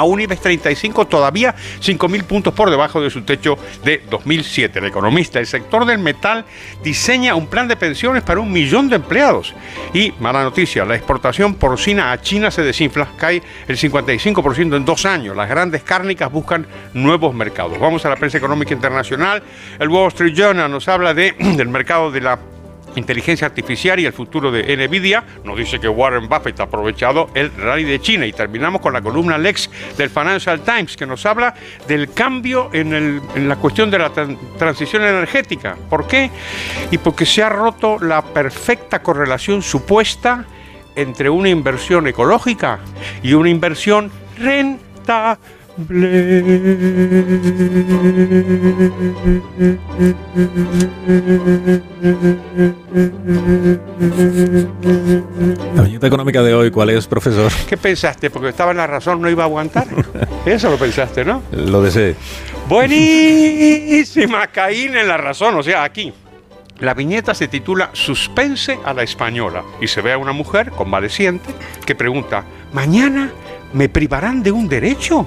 un IBEX 35 todavía 5.000 puntos por debajo de su techo de 2007. El economista, el sector del metal diseña un plan de pensiones para un millón de empleados. Y mala noticia, la exportación porcina a China se desinfla, cae el 55% en dos años. Las grandes cárnicas buscan nuevos mercados. Vamos a la prensa económica internacional. El Wall Street Journal nos habla de, del mercado de la inteligencia artificial y el futuro de Nvidia. Nos dice que Warren Buffett ha aprovechado el rally de China. Y terminamos con la columna Lex del Financial Times, que nos habla del cambio en, la cuestión de la tran- transición energética. ¿Por qué? Y porque se ha roto la perfecta correlación supuesta entre una inversión ecológica y una inversión rentable. La viñeta económica de hoy, ¿cuál es, profesor? ¿Qué pensaste? Porque estaba en la razón, no iba a aguantar. Eso lo pensaste, ¿no? Lo deseé. Buenísima, Caín en la razón, o sea, aquí. La viñeta se titula Suspense a la española y se ve a una mujer convaleciente que pregunta, ¿mañana me privarán de un derecho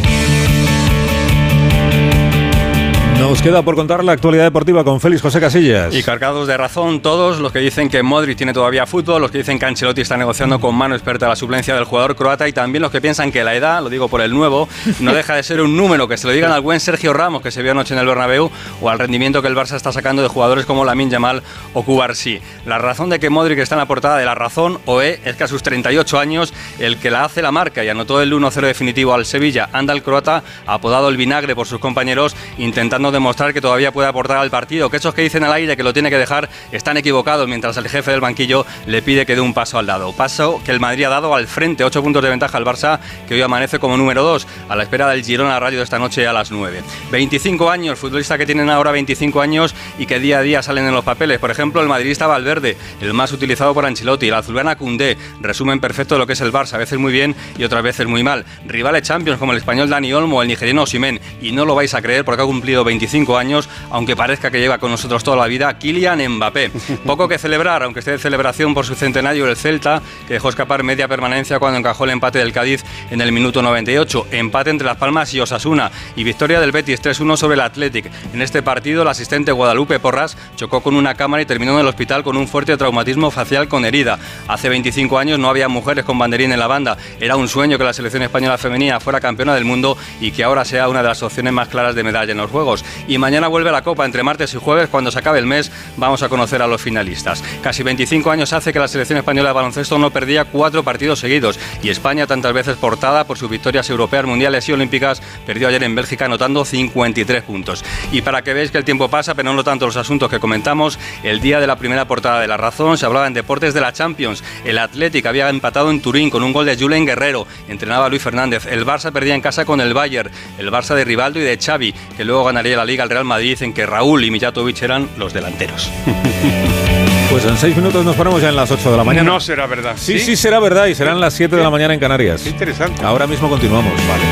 Nos queda por contar la actualidad deportiva con Félix José Casillas. Y cargados de razón todos los que dicen que Modric tiene todavía fútbol, los que dicen que Ancelotti está negociando con mano experta la suplencia del jugador croata y también los que piensan que la edad, lo digo por el nuevo, no deja de ser un número, que se lo digan al buen Sergio Ramos que se vio anoche en el Bernabéu o al rendimiento que el Barça está sacando de jugadores como Lamin Yamal o Cubarsí. La razón de que Modric está en la portada de la razón OE es que a sus 38 años el que la hace la marca y anotó el 1-0 definitivo al Sevilla, anda el croata, apodado el vinagre por sus compañeros, intentando demostrar que todavía puede aportar al partido, que esos que dicen al aire que lo tiene que dejar están equivocados, mientras el jefe del banquillo le pide que dé un paso al lado. Paso que el Madrid ha dado al frente, 8 puntos de ventaja al Barça, que hoy amanece como número 2, a la espera del Girona Radio de esta noche a las 9. 25 años, futbolista que tienen ahora 25 años y que día a día salen en los papeles. Por ejemplo, el madridista Valverde, el más utilizado por Ancelotti, la azulana Cundé, resumen perfecto de lo que es el Barça, a veces muy bien y otras veces muy mal. Rivales Champions como el español Dani Olmo el nigeriano Simen, y no lo vais a creer porque ha cumplido 25 años, aunque parezca que lleva con nosotros toda la vida, Kylian Mbappé. Poco que celebrar, aunque esté de celebración por su centenario el Celta, que dejó escapar media permanencia cuando encajó el empate del Cádiz en el minuto 98. Empate entre Las Palmas y Osasuna y victoria del Betis 3-1 sobre el Athletic. En este partido, el asistente Guadalupe Porras chocó con una cámara y terminó en el hospital con un fuerte traumatismo facial con herida. Hace 25 años no había mujeres con banderín en la banda. Era un sueño que la selección española femenina fuera campeona del mundo y que ahora sea una de las opciones más claras de medalla en los Juegos. Y mañana vuelve la Copa entre martes y jueves. Cuando se acabe el mes vamos a conocer a los finalistas. Casi 25 años hace que la selección española de baloncesto no perdía cuatro partidos seguidos y España, tantas veces portada por sus victorias europeas, mundiales y olímpicas, perdió ayer en Bélgica anotando 53 puntos. Y para que veáis que el tiempo pasa, pero no tanto los asuntos que comentamos, el día de la primera portada de La Razón se hablaba en deportes de la Champions. El Athletic había empatado en Turín con un gol de Julen Guerrero, entrenaba Luis Fernández. El Barça perdía en casa con el Bayern, el Barça de Rivaldo y de Xavi, que luego ganaría la Liga al Real Madrid en que Raúl y Mijatovic eran los delanteros. Pues en seis minutos nos ponemos ya en las 8 de la mañana. No será verdad. Sí, sí, será verdad y serán las 7 de la mañana en Canarias. Qué interesante. Ahora mismo continuamos, vale.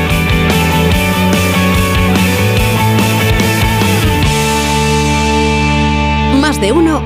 Más de uno